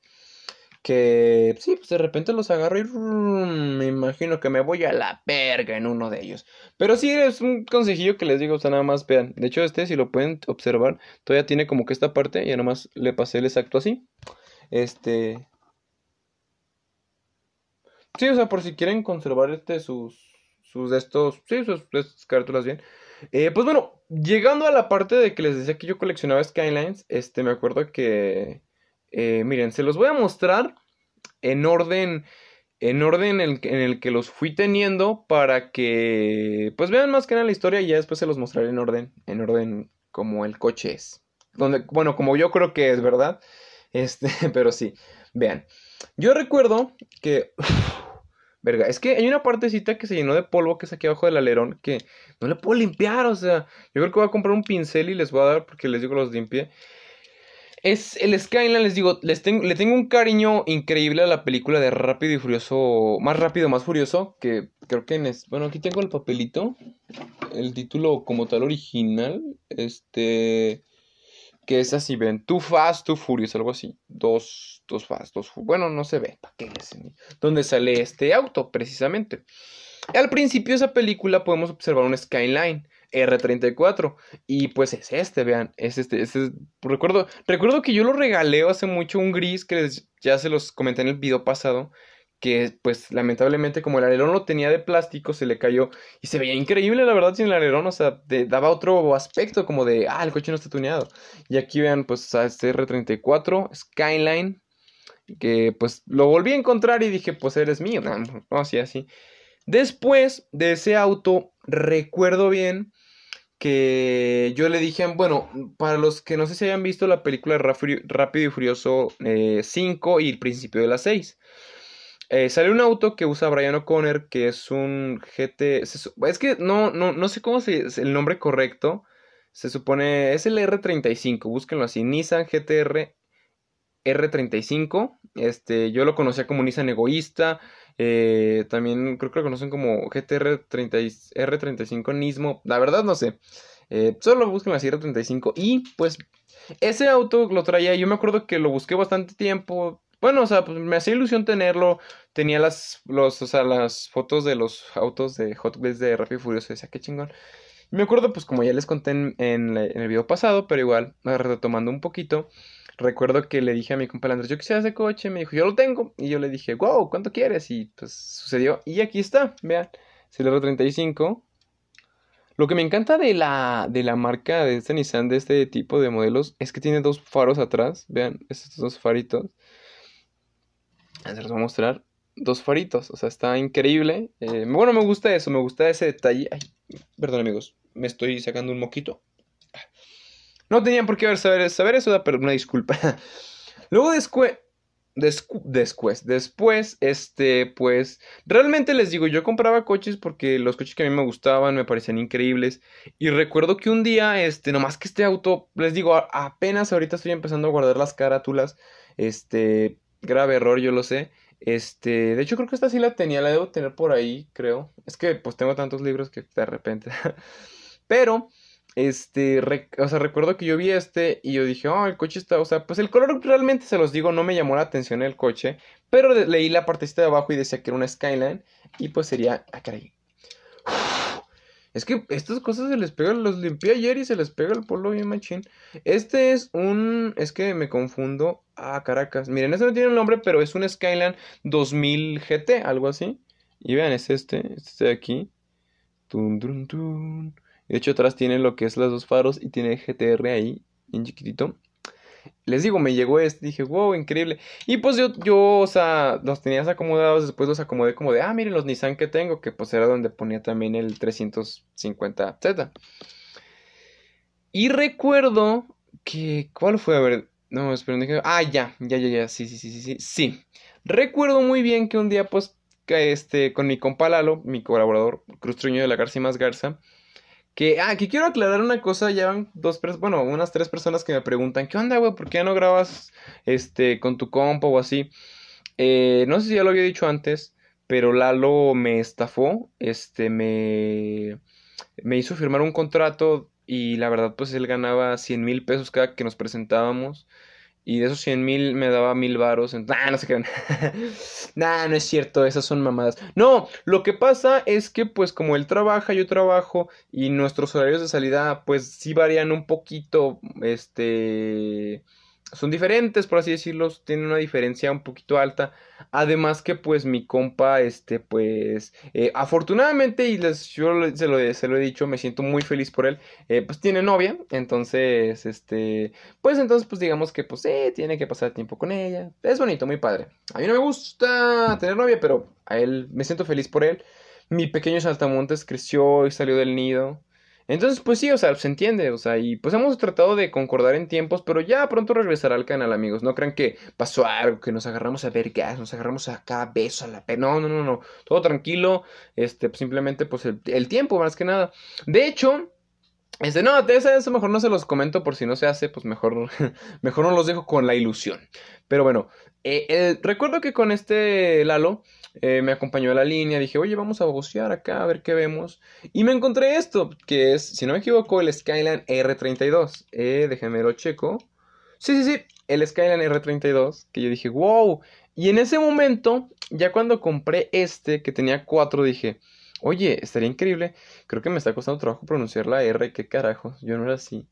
que sí, pues de repente los agarro y me imagino que me voy a la verga en uno de ellos. Pero sí es un consejillo que les digo, o sea, nada más vean. De hecho, este, si lo pueden observar, todavía tiene como que esta parte, y nada más le pasé el exacto así. Este. Sí, o sea, por si quieren conservar este, sus, sus de estos, sí, sus, estas carátulas bien. Eh, pues bueno, llegando a la parte de que les decía que yo coleccionaba Skylines, este, me acuerdo que eh, miren, se los voy a mostrar en orden, en orden en el, que los fui teniendo para que, pues vean más que nada la historia y ya después se los mostraré en orden, en orden como el coche es. Donde, bueno, como yo creo que es, ¿verdad? Este, pero sí, vean. Yo recuerdo que... verga, es que hay una partecita que se llenó de polvo que es aquí abajo del alerón que no le puedo limpiar, o sea, yo creo que voy a comprar un pincel y les voy a dar porque les digo los limpie. Es el Skyline, les digo, les le tengo un cariño increíble a la película de Rápido y Furioso, más rápido, más furioso, que creo que en es, bueno, aquí tengo el papelito, el título como tal original, este, que es así, ven, Too Fast, Too Furious, algo así, dos, dos Fast, dos, bueno, no se ve, ¿para qué es? Donde sale este auto, precisamente. Al principio de esa película podemos observar un Skyline, R34. Y pues es este, vean, es este, este recuerdo, recuerdo que yo lo regalé hace mucho un gris que ya se los comenté en el video pasado, que pues lamentablemente como el alerón lo tenía de plástico se le cayó y se veía increíble la verdad sin el alerón, o sea, daba otro aspecto como de, ah, el coche no está tuneado. Y aquí vean pues a este R34 Skyline que pues lo volví a encontrar y dije, pues eres mío, así así. Después de ese auto recuerdo bien que yo le dije, bueno, para los que no sé si hayan visto la película Rápido y Furioso 5 eh, y el principio de la 6. Eh, sale un auto que usa Brian O'Connor, que es un GT. Es que no, no, no sé cómo es el nombre correcto. Se supone. Es el R35. Búsquenlo así. Nissan GTR R35. Este, yo lo conocía como Nissan Egoísta. Eh, también creo que lo conocen como GTR 30, R35 Nismo. La verdad no sé. Eh, solo busquen la R35. Y pues ese auto lo traía. Yo me acuerdo que lo busqué bastante tiempo. Bueno, o sea, pues me hacía ilusión tenerlo. Tenía las, los, o sea, las fotos de los autos de Hot Wheels de Rápido y Furioso. Decía, qué chingón. Me acuerdo, pues como ya les conté en, el video pasado, pero igual, retomando un poquito. Recuerdo que le dije a mi compa Andrés, yo quisiera ese coche. Me dijo, yo lo tengo. Y yo le dije, wow, ¿cuánto quieres? Y pues sucedió. Y aquí está, vean, el R35. Lo que me encanta de la, de la marca de este Nissan, de este tipo de modelos, es que tiene dos faros atrás. Vean, estos dos faritos se los voy a mostrar dos faritos. O sea, está increíble. Eh, bueno, me gusta eso, me gusta ese detalle. Perdón, amigos, me estoy sacando un moquito. No tenían por qué saber, saber eso, pero una disculpa. Luego después, después, después, este, pues, realmente les digo, yo compraba coches porque los coches que a mí me gustaban me parecían increíbles. Y recuerdo que un día, este, nomás que este auto, les digo, apenas ahorita estoy empezando a guardar las carátulas, este, grave error, yo lo sé. Este, de hecho creo que esta sí la tenía, la debo tener por ahí, creo. Es que pues tengo tantos libros que de repente. Pero, este, o sea, recuerdo que yo vi este y yo dije, oh, el coche está, o sea, pues el color realmente se los digo, no me llamó la atención el coche. Pero leí la partecita de abajo y decía que era una Skyline y pues sería, ah, caray. Es que estas cosas se les pega, los limpié ayer y se les pega el polvo bien machín. Este es un, es que me confundo. Ah, Caracas. Miren, este no tiene un nombre, pero es un Skyline 2000 GT, algo así. Y vean, es este, este de aquí. Tun, tun, tun. De hecho, atrás tiene lo que es los dos faros y tiene GTR ahí, bien chiquitito les digo, me llegó este, dije, wow, increíble. Y pues yo, yo, o sea, los tenías acomodados, después los acomodé como de, ah, miren los Nissan que tengo, que pues era donde ponía también el 350Z. Y recuerdo que, ¿cuál fue? A ver, no, esperen, ah, ya, ya, ya, ya, sí, sí, sí, sí, sí, sí. Recuerdo muy bien que un día, pues, este, con mi compa Lalo, mi colaborador, Cruz Truño de la García Más Garza, que, ah, que quiero aclarar una cosa, ya van dos, bueno, unas tres personas que me preguntan, ¿qué onda, güey? ¿Por qué no grabas, este, con tu compa o así? Eh, no sé si ya lo había dicho antes, pero Lalo me estafó, este, me, me hizo firmar un contrato y la verdad, pues él ganaba 100 mil pesos cada que nos presentábamos. Y de esos 100 mil me daba mil varos. Nah, no sé qué. nah, no es cierto, esas son mamadas. No, lo que pasa es que pues como él trabaja, yo trabajo y nuestros horarios de salida pues sí varían un poquito, este son diferentes, por así decirlo, tienen una diferencia un poquito alta. Además que pues mi compa, este, pues, eh, afortunadamente, y les, yo se lo, se lo, he dicho, me siento muy feliz por él, eh, pues tiene novia, entonces, este, pues entonces, pues digamos que, pues, eh, tiene que pasar tiempo con ella. Es bonito, muy padre. A mí no me gusta tener novia, pero a él, me siento feliz por él. Mi pequeño saltamontes creció y salió del nido. Entonces, pues sí, o sea, se entiende, o sea, y pues hemos tratado de concordar en tiempos, pero ya pronto regresará al canal, amigos. No crean que pasó algo, que nos agarramos a ver gas, nos agarramos acá, beso a la pena. No, no, no, no. Todo tranquilo. Este, pues, simplemente, pues el, tiempo, más que nada. De hecho, este, no, eso mejor no se los comento por si no se hace, pues mejor, mejor no los dejo con la ilusión. Pero bueno, eh, recuerdo que con este Lalo eh, me acompañó a la línea, dije, oye, vamos a bocear acá, a ver qué vemos. Y me encontré esto, que es, si no me equivoco, el Skyline R32. Eh, déjenme lo checo. Sí, sí, sí, el Skyline R32, que yo dije, wow. Y en ese momento, ya cuando compré este, que tenía cuatro, dije, oye, estaría increíble. Creo que me está costando trabajo pronunciar la R, qué carajo, yo no era así.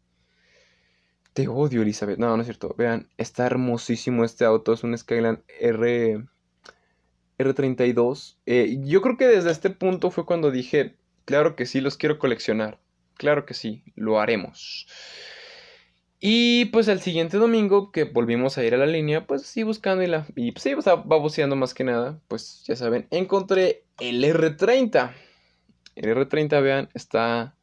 Te odio, Elizabeth. No, no es cierto. Vean, está hermosísimo este auto. Es un Skyline R R32. Eh, yo creo que desde este punto fue cuando dije, claro que sí, los quiero coleccionar. Claro que sí, lo haremos. Y pues el siguiente domingo que volvimos a ir a la línea, pues sí buscando y, la, y pues sí, va baboseando más que nada, pues ya saben, encontré el R30. El R30, vean, está,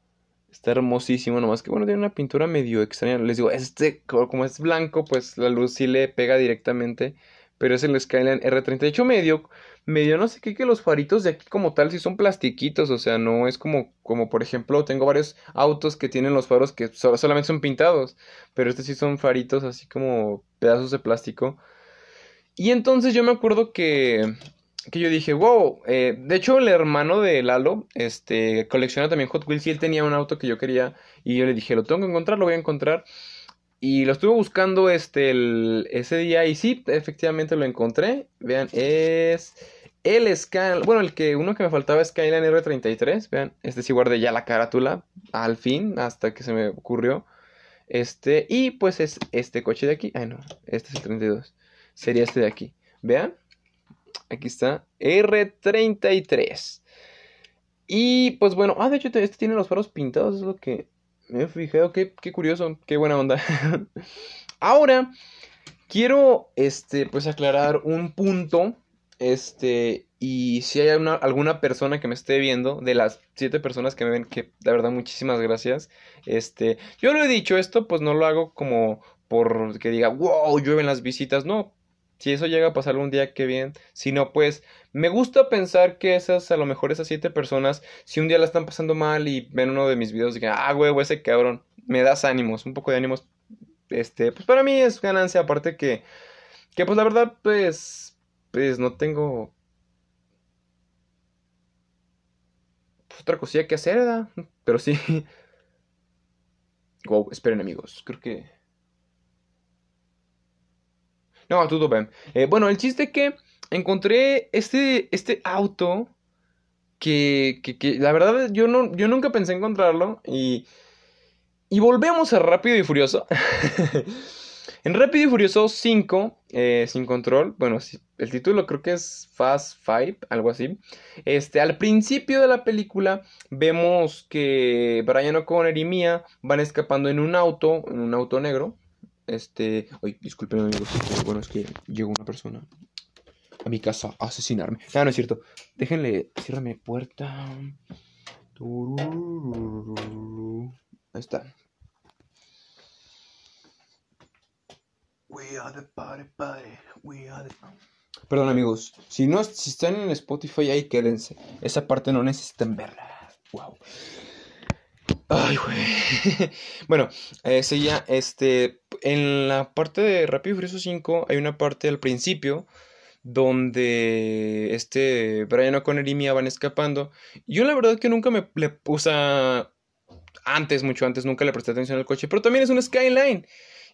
está hermosísimo, nomás que bueno, tiene una pintura medio extraña. Les digo, este, como es blanco, pues la luz sí le pega directamente, pero es el Skyline R30. De hecho, medio, medio no sé qué, que los faritos de aquí como tal sí son plastiquitos, o sea, no es como, como por ejemplo, tengo varios autos que tienen los faros que solamente son pintados, pero estos sí son faritos así como pedazos de plástico. Y entonces yo me acuerdo que, que yo dije, wow, eh, de hecho el hermano de Lalo, este, colecciona también Hot Wheels y él tenía un auto que yo quería y yo le dije, lo tengo que encontrar, lo voy a encontrar. Y lo estuve buscando este, ese día y sí, efectivamente lo encontré. Vean, es el Skyline, bueno, el que uno que me faltaba es Skyline R33, vean, este sí guardé ya la carátula, al fin, hasta que se me ocurrió. Este, y pues es este coche de aquí, ay no, este es el 32, sería este de aquí, vean, aquí está, R33. Y pues bueno, ah, de hecho este tiene los faros pintados, es lo que me he fijado, qué, qué curioso, qué buena onda. Ahora, quiero, este, pues aclarar un punto este, y si hay alguna persona que me esté viendo, de las siete personas que me ven, que de verdad muchísimas gracias. Este, yo lo he dicho, esto pues no lo hago como por que diga, wow, llueven las visitas, no. Si eso llega a pasar un día, qué bien. Si no, pues me gusta pensar que esas, a lo mejor esas siete personas, si un día la están pasando mal y ven uno de mis videos y digan, ah, huevo, ese cabrón, me das ánimos, un poco de ánimos. Este, pues para mí es ganancia, aparte que, que pues la verdad, pues pues no tengo pues, otra cosilla que hacer, ¿verdad? Pero sí. Wow, esperen amigos, creo que... No, todo bien. Eh, bueno, el chiste que encontré este, este auto que, que, que, la verdad yo, no, yo nunca pensé encontrarlo y... Y volvemos a Rápido y Furioso. En Rápido y Furioso 5, eh, sin control, bueno, el título creo que es Fast Five, algo así. Este, al principio de la película vemos que Brian O'Connor y Mia van escapando en un auto, en un auto negro. Este, ay, disculpen amigos, bueno, es que llegó una persona a mi casa a asesinarme. Ah, no es cierto. Déjenle, ciérrame puerta. Ahí está. Perdón amigos, si no si están en Spotify ahí quédense. Esa parte no necesitan verla. Wow. Ay, güey. bueno, eh, seguía este en la parte de Rápido y Furioso 5 hay una parte al principio donde este Brian O'Connor y Mia van escapando. Yo la verdad que nunca me le puse antes, mucho antes, nunca le presté atención al coche, pero también es un Skyline.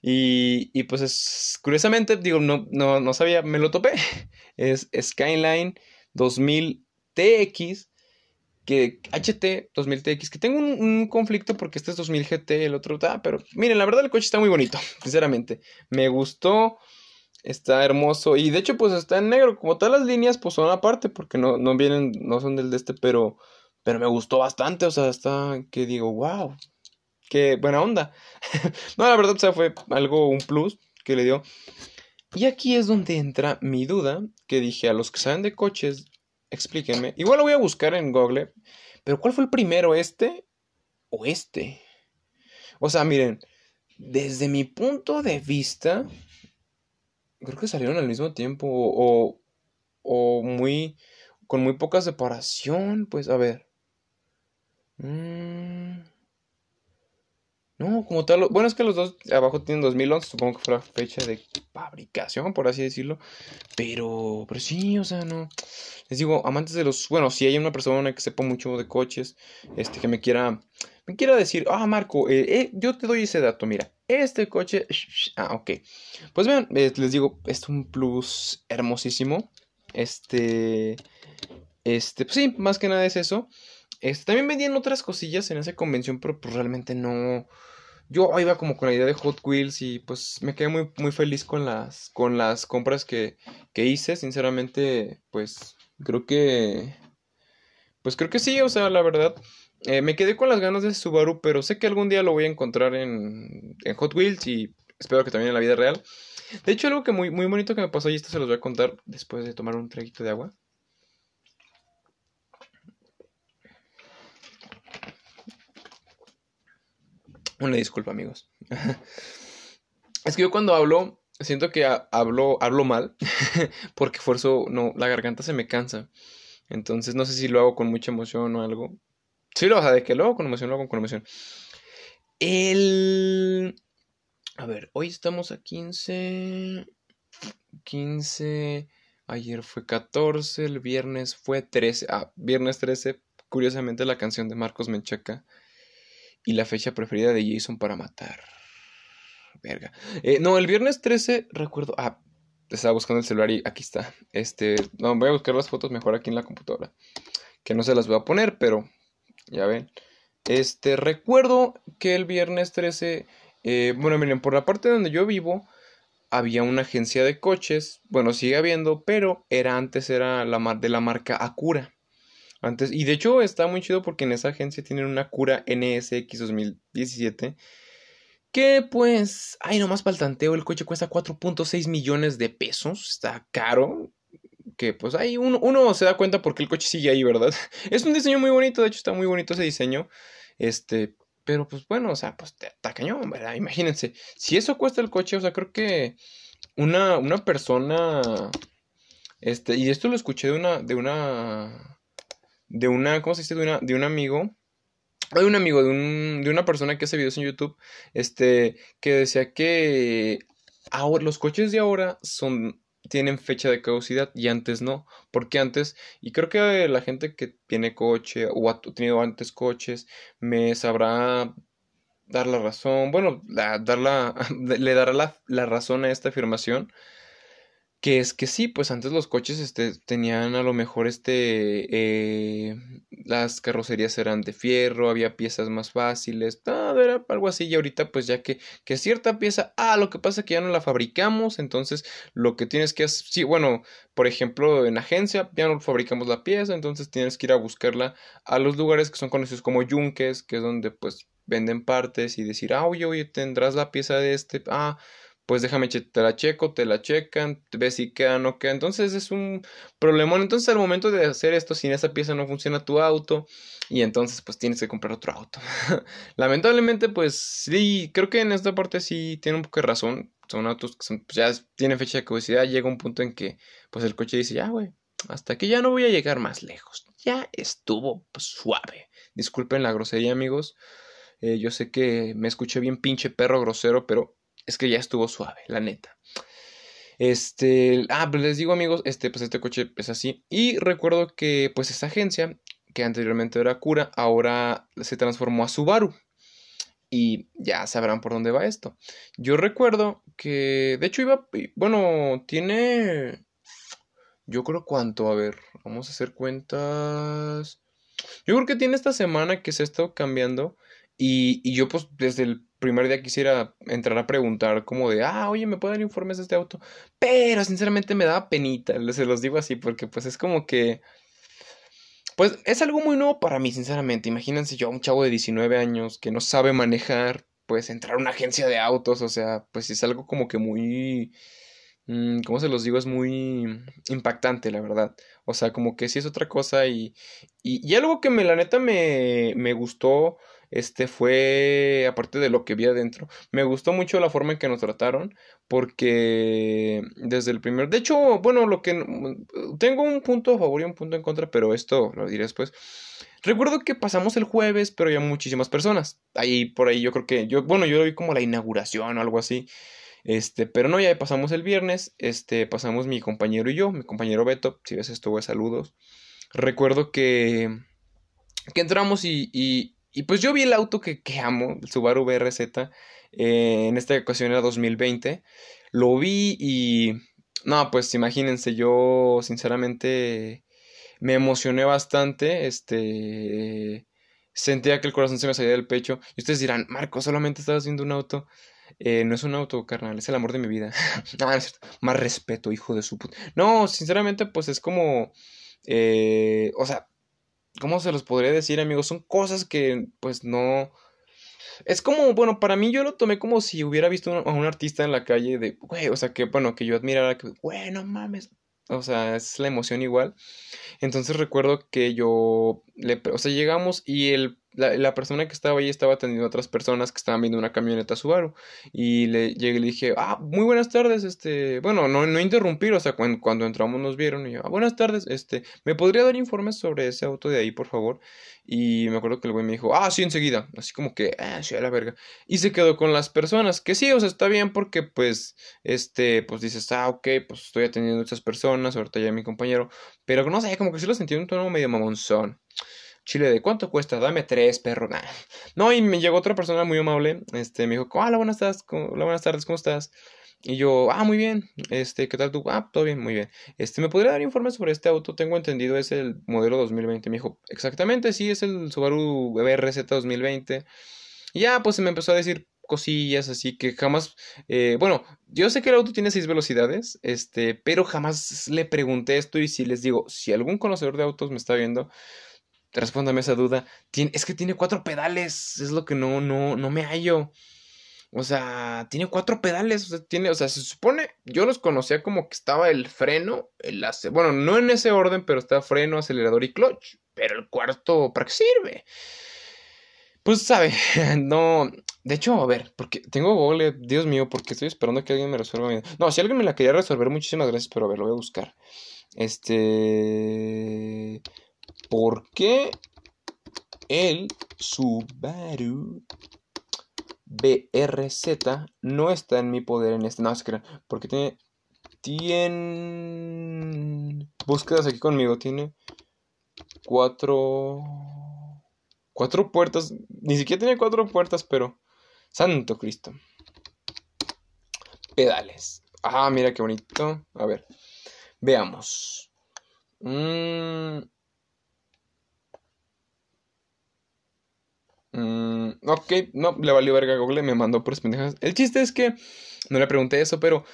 Y, y pues es, curiosamente, digo, no, no, no sabía, me lo topé. Es Skyline 2000 TX, que HT 2000 TX, que tengo un, conflicto porque este es 2000 GT, el otro está, pero miren, la verdad el coche está muy bonito, sinceramente. Me gustó, está hermoso y de hecho pues está en negro, como todas las líneas pues son aparte porque no, no vienen, no son del de este, pero, pero me gustó bastante, o sea, está que digo, wow, qué buena onda. no, la verdad, o sea, fue algo, un plus que le dio. Y aquí es donde entra mi duda, que dije a los que saben de coches, explíquenme. Igual lo voy a buscar en Google, pero ¿cuál fue el primero, este o este? O sea, miren, desde mi punto de vista, creo que salieron al mismo tiempo o, o muy, con muy poca separación, pues a ver. Mmm... No, como tal, bueno, es que los dos abajo tienen 2011, supongo que fue la fecha de fabricación, por así decirlo. Pero, pero sí, o sea, no. Les digo, amantes de los, bueno, si hay una persona que sepa mucho de coches, este, que me quiera, me quiera decir, ah, Marco, eh, eh, yo te doy ese dato, mira, este coche, ah, ok. Pues vean, eh, les digo, es un plus hermosísimo. Este, este, pues sí, más que nada es eso. También vendían otras cosillas en esa convención, pero pues realmente no, yo iba como con la idea de Hot Wheels y pues me quedé muy, muy feliz con las, con las compras que, que hice. Sinceramente, pues creo que... Pues creo que sí, o sea, la verdad. Eh, me quedé con las ganas de Subaru, pero sé que algún día lo voy a encontrar en, en Hot Wheels y espero que también en la vida real. De hecho, algo que muy, muy bonito que me pasó y esto se los voy a contar después de tomar un traguito de agua. Una disculpa, amigos. es que yo cuando hablo, siento que hablo, hablo mal, porque fuerzo, no, la garganta se me cansa. Entonces no sé si lo hago con mucha emoción o algo. Sí, lo, o sea, de que lo hago con emoción, lo hago con emoción. El... A ver, hoy estamos a 15... 15... Ayer fue 14, el viernes fue 13. Ah, viernes 13, curiosamente la canción de Marcos Menchaca y la fecha preferida de Jason para matar. Verga. Eh, no, el viernes 13, recuerdo. Ah, estaba buscando el celular y aquí está. Este, no, voy a buscar las fotos mejor aquí en la computadora. Que no se las voy a poner, pero ya ven. Este, recuerdo que el viernes 13, eh, bueno, miren, por la parte donde yo vivo, había una agencia de coches. Bueno, sigue habiendo, pero era antes era la de la marca Acura. Antes, y de hecho está muy chido porque en esa agencia tienen una cura NSX 2017. Que pues, ay, nomás para el tanteo, el coche cuesta 4.6 millones de pesos. Está caro. Que pues ahí uno, uno, se da cuenta porque el coche sigue ahí, ¿verdad? Es un diseño muy bonito, de hecho está muy bonito ese diseño. Este, pero pues bueno, o sea, pues está cañón, ¿verdad? Imagínense, si eso cuesta el coche, o sea, creo que una, una persona, este, y esto lo escuché de una, de una de una, ¿cómo se dice? De, una, de un amigo. De un amigo, de, un, de una persona que hace videos en YouTube, este, que decía que ahora, los coches de ahora son, tienen fecha de caducidad y antes no, porque antes, y creo que la gente que tiene coche o ha tenido antes coches, me sabrá dar la razón, bueno, la, le dará la, la razón a esta afirmación, que es que sí, pues antes los coches este, tenían a lo mejor este, eh, las carrocerías eran de fierro, había piezas más fáciles, todo era algo así y ahorita pues ya que, que cierta pieza, ah, lo que pasa es que ya no la fabricamos, entonces lo que tienes que hacer, sí, bueno, por ejemplo en agencia ya no fabricamos la pieza, entonces tienes que ir a buscarla a los lugares que son conocidos como yunques, que es donde pues venden partes y decir, ah, oye, oye, tendrás la pieza de este, ah, pues déjame, te la checo, te la checan, ves si queda o no queda. Entonces es un problemón. Entonces al momento de hacer esto, sin esa pieza no funciona tu auto y entonces pues tienes que comprar otro auto. Lamentablemente pues sí, creo que en esta parte sí tiene un poco de razón. Son autos que pues, ya tienen fecha de caducidad. Llega un punto en que pues el coche dice, ya güey, hasta aquí ya no voy a llegar más lejos. Ya estuvo pues, suave. Disculpen la grosería amigos. Eh, yo sé que me escuché bien pinche perro grosero, pero es que ya estuvo suave, la neta. Este, ah, pues les digo amigos, este, pues este coche es así. Y recuerdo que pues esa agencia, que anteriormente era Cura, ahora se transformó a Subaru. Y ya sabrán por dónde va esto. Yo recuerdo que, de hecho iba, bueno, tiene, yo creo cuánto, a ver, vamos a hacer cuentas. Yo creo que tiene esta semana que se ha estado cambiando. Y, y yo pues desde el primer día quisiera entrar a preguntar como de, ah, oye, ¿me pueden dar informes de este auto? Pero sinceramente me daba penita, se los digo así, porque pues es como que... Pues es algo muy nuevo para mí, sinceramente. Imagínense yo, un chavo de 19 años que no sabe manejar, pues entrar a una agencia de autos, o sea, pues es algo como que muy... Mm, ¿Cómo se los digo? Es muy impactante, la verdad. O sea, como que sí es otra cosa y, y, y algo que me, la neta, me, me gustó este fue, aparte de lo que vi adentro, me gustó mucho la forma en que nos trataron, porque desde el primer, de hecho, bueno, lo que, tengo un punto a favor y un punto en contra, pero esto lo diré después. Recuerdo que pasamos el jueves, pero ya muchísimas personas. Ahí, por ahí, yo creo que, yo, bueno, yo lo vi como la inauguración o algo así. Este, pero no, ya pasamos el viernes, este, pasamos mi compañero y yo, mi compañero Beto, si ves esto, saludos. Recuerdo que, que entramos y, y pues yo vi el auto que, amo, el Subaru BRZ, eh, en esta ocasión era 2020. Lo vi y... No, pues imagínense, yo sinceramente me emocioné bastante. Este... Sentía que el corazón se me salía del pecho. Y ustedes dirán, Marco, solamente estás haciendo un auto. Eh, no es un auto, carnal, es el amor de mi vida. no, es Más respeto, hijo de su puta. No, sinceramente, pues es como. Eh, o sea, ¿cómo se los podría decir, amigos? Son cosas que, pues no. Es como, bueno, para mí yo lo tomé como si hubiera visto a un artista en la calle de, güey, o sea, que, bueno, que yo admirara, que, güey, no mames. O sea, es la emoción igual. Entonces recuerdo que yo, le, o sea, llegamos y el la, persona que estaba ahí estaba atendiendo a otras personas que estaban viendo una camioneta Subaru. Y le llegué y le dije, ah, muy buenas tardes, este, bueno, no, no interrumpir, o sea, cuando, cuando entramos nos vieron y yo, ah, buenas tardes, este, ¿me podría dar informes sobre ese auto de ahí, por favor? Y me acuerdo que el güey me dijo, ah, sí, enseguida, así como que, ah, sí, a la verga. Y se quedó con las personas, que sí, o sea, está bien porque, pues, este, pues dices, ah, ok, pues estoy atendiendo a estas personas, ahorita ya mi compañero, pero no sé, como que sí lo sentí un tono medio mamonzón. Chile de cuánto cuesta, dame tres, perro. No, y me llegó otra persona muy amable. Este, me dijo, hola, buenas tardes, hola, buenas tardes, ¿cómo estás? Y yo, ah, muy bien. Este, ¿qué tal tú? Ah, todo bien, muy bien. Este, ¿me podría dar informes sobre este auto? Tengo entendido, es el modelo 2020. Me dijo, exactamente, sí, es el Subaru BRZ 2020. Y ya, pues se me empezó a decir cosillas así que jamás eh, bueno yo sé que el auto tiene seis velocidades este pero jamás le pregunté esto y si les digo si algún conocedor de autos me está viendo Respóndame esa duda. es que tiene cuatro pedales. Es lo que no, no, no me hallo. O sea, tiene cuatro pedales. O sea, tiene, o sea, se supone. Yo los conocía como que estaba el freno, el Bueno, no en ese orden, pero está freno, acelerador y clutch. Pero el cuarto, ¿para qué sirve? Pues sabe, no. De hecho, a ver, porque tengo Google, Dios mío, porque estoy esperando que alguien me resuelva. No, si alguien me la quería resolver, muchísimas gracias, pero a ver, lo voy a buscar. Este. ¿Por qué el Subaru BRZ no está en mi poder en este? No, es que porque tiene. Tiene. Búsquedas aquí conmigo. Tiene cuatro. Cuatro puertas. Ni siquiera tiene cuatro puertas, pero. Santo Cristo. Pedales. Ah, mira qué bonito. A ver. Veamos. Mmm. Mm, ok, no, le valió verga Google, me mandó por pendejas. El chiste es que no le pregunté eso, pero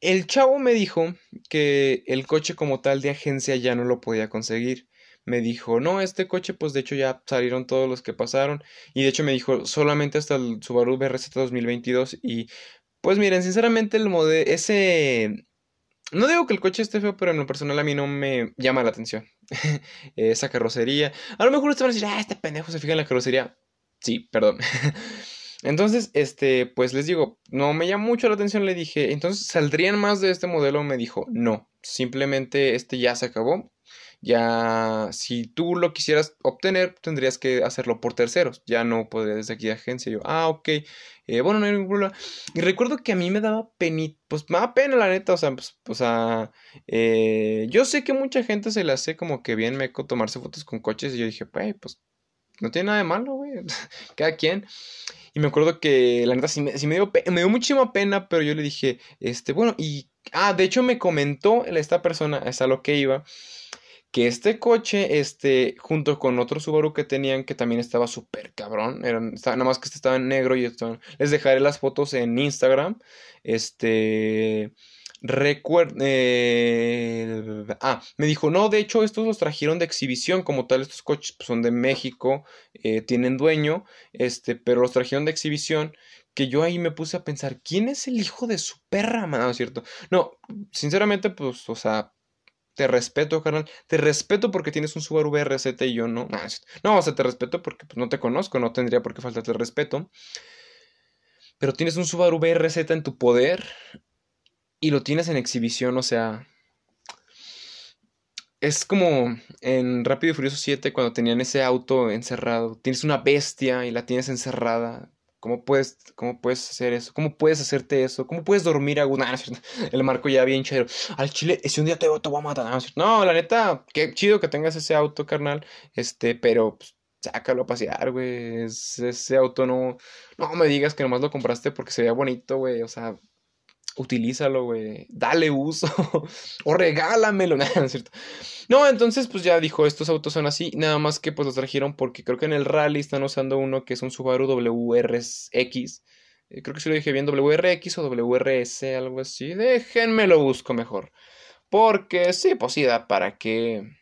el chavo me dijo que el coche como tal de agencia ya no lo podía conseguir. Me dijo, no, este coche, pues de hecho ya salieron todos los que pasaron. Y de hecho me dijo, solamente hasta el Subaru BRZ 2022. Y pues miren, sinceramente el modelo, ese... No digo que el coche esté feo, pero en lo personal a mí no me llama la atención. Esa carrocería. A lo mejor ustedes van a decir, ah, este pendejo se fija en la carrocería. Sí, perdón. Entonces, este, pues les digo, no me llama mucho la atención, le dije, entonces, ¿saldrían más de este modelo? Me dijo, no, simplemente este ya se acabó. Ya, si tú lo quisieras obtener, tendrías que hacerlo por terceros, ya no podrías desde aquí de agencia. Yo, ah, ok, eh, bueno, no hay ningún problema. Y recuerdo que a mí me daba pena, pues me daba pena, la neta, o sea, pues, o sea, eh, yo sé que mucha gente se le hace como que bien meco tomarse fotos con coches, y yo dije, pues no tiene nada de malo, güey. Cada quien. Y me acuerdo que la neta sí me, dio, me dio muchísima pena, pero yo le dije, este, bueno, y... Ah, de hecho me comentó esta persona, es a lo que iba, que este coche, este, junto con otro Subaru que tenían, que también estaba súper cabrón, eran, nada más que este estaba en negro y esto, les dejaré las fotos en Instagram, este, Recuerda. Eh, ah, me dijo, no, de hecho, estos los trajeron de exhibición, como tal, estos coches pues, son de México, eh, tienen dueño, este, pero los trajeron de exhibición. Que yo ahí me puse a pensar, ¿quién es el hijo de su perra, mano? ¿Cierto? No, sinceramente, pues, o sea, te respeto, carnal. Te respeto porque tienes un Subaru BRZ y yo no. No, o sea, te respeto porque pues, no te conozco, no tendría por qué faltarte el respeto. Pero tienes un Subaru BRZ en tu poder y lo tienes en exhibición, o sea, es como en Rápido y Furioso 7 cuando tenían ese auto encerrado, tienes una bestia y la tienes encerrada. ¿Cómo puedes, cómo puedes hacer eso? ¿Cómo puedes hacerte eso? ¿Cómo puedes dormir a una... el marco ya bien chido. Al chile, si un día te, voy a matar. No, la neta, qué chido que tengas ese auto, carnal. Este, pero pues, sácalo a pasear, güey. ese auto no. No me digas que nomás lo compraste porque se veía bonito, güey. O sea, utilízalo, güey, dale uso, o regálamelo, nada, ¿no es cierto? No, entonces pues ya dijo, estos autos son así, nada más que pues los trajeron porque creo que en el rally están usando uno que es un Subaru WRX, eh, creo que si lo dije bien, WRX o WRS, algo así, déjenme lo busco mejor, porque sí, pues da para que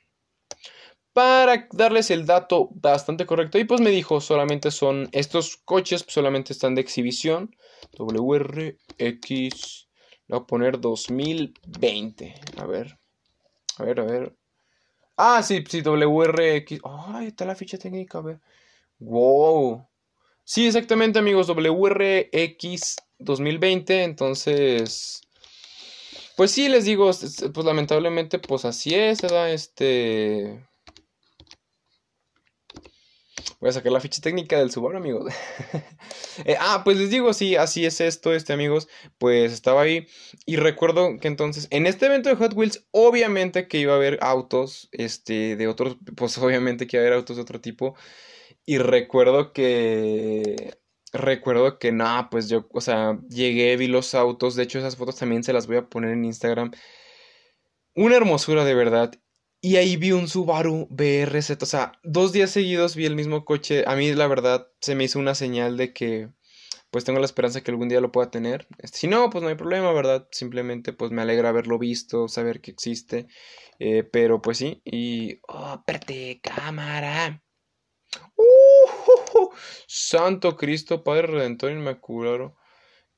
para darles el dato bastante correcto. Y pues me dijo, solamente son estos coches, solamente están de exhibición. WRX, voy a poner 2020. A ver, a ver, a ver. Ah, sí, sí, WRX. Ay, está la ficha técnica, a ver. Wow. Sí, exactamente, amigos, WRX 2020. Entonces, pues sí, les digo, pues lamentablemente, pues así es, ¿verdad? Este Voy a sacar la ficha técnica del Subaru, amigos. Eh, ah, pues les digo, sí, así es esto, este, amigos. Pues estaba ahí. Y recuerdo que entonces, en este evento de Hot Wheels, obviamente que iba a haber autos, este, de otros, pues obviamente que iba a haber autos de otro tipo. Y recuerdo que recuerdo que nada, pues yo, o sea, llegué, vi los autos, de hecho esas fotos también se las voy a poner en Instagram. Una hermosura de verdad. Y ahí vi un Subaru BRZ. O sea, dos días seguidos vi el mismo coche. A mí, la verdad, se me hizo una señal de que, pues tengo la esperanza que algún día lo pueda tener. Este, si no, pues no hay problema, ¿verdad? Simplemente, pues me alegra haberlo visto, saber que existe. Eh, pero, pues sí. Y. ¡Oh, cámara! ¡Uh! Santo Cristo, Padre Redentor Inmaculado.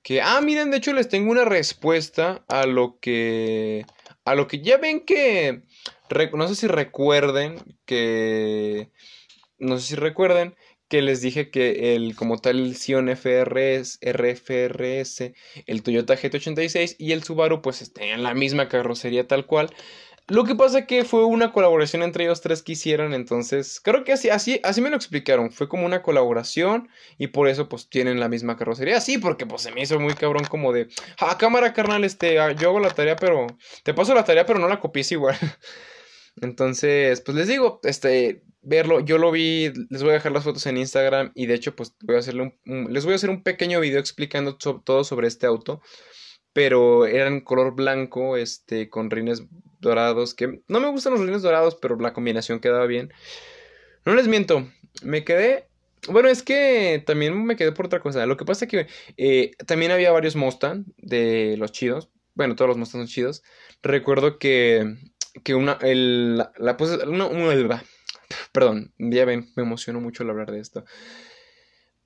Que. Ah, miren, de hecho, les tengo una respuesta a lo que. A lo que ya ven que no sé si recuerden que. No sé si recuerden que les dije que el como tal el Sion FRS, RFRS, el Toyota GT86 y el Subaru pues en la misma carrocería tal cual. Lo que pasa que fue una colaboración entre ellos tres que hicieron, entonces creo que así, así, así me lo explicaron, fue como una colaboración y por eso pues tienen la misma carrocería, sí, porque pues se me hizo muy cabrón como de, ah, cámara carnal, este, ah, yo hago la tarea pero, te paso la tarea pero no la copies igual. Entonces, pues les digo, este, verlo, yo lo vi, les voy a dejar las fotos en Instagram y de hecho, pues voy a hacerle un, les voy a hacer un pequeño video explicando todo sobre este auto, pero eran color blanco, este, con rines dorados, que no me gustan los rines dorados, pero la combinación quedaba bien. No les miento, me quedé, bueno, es que también me quedé por otra cosa, lo que pasa es que eh, también había varios Mustang de los chidos, bueno, todos los Mustang son chidos, recuerdo que que una, el, la, la una, perdón, ya ven, me emociono mucho al hablar de esto.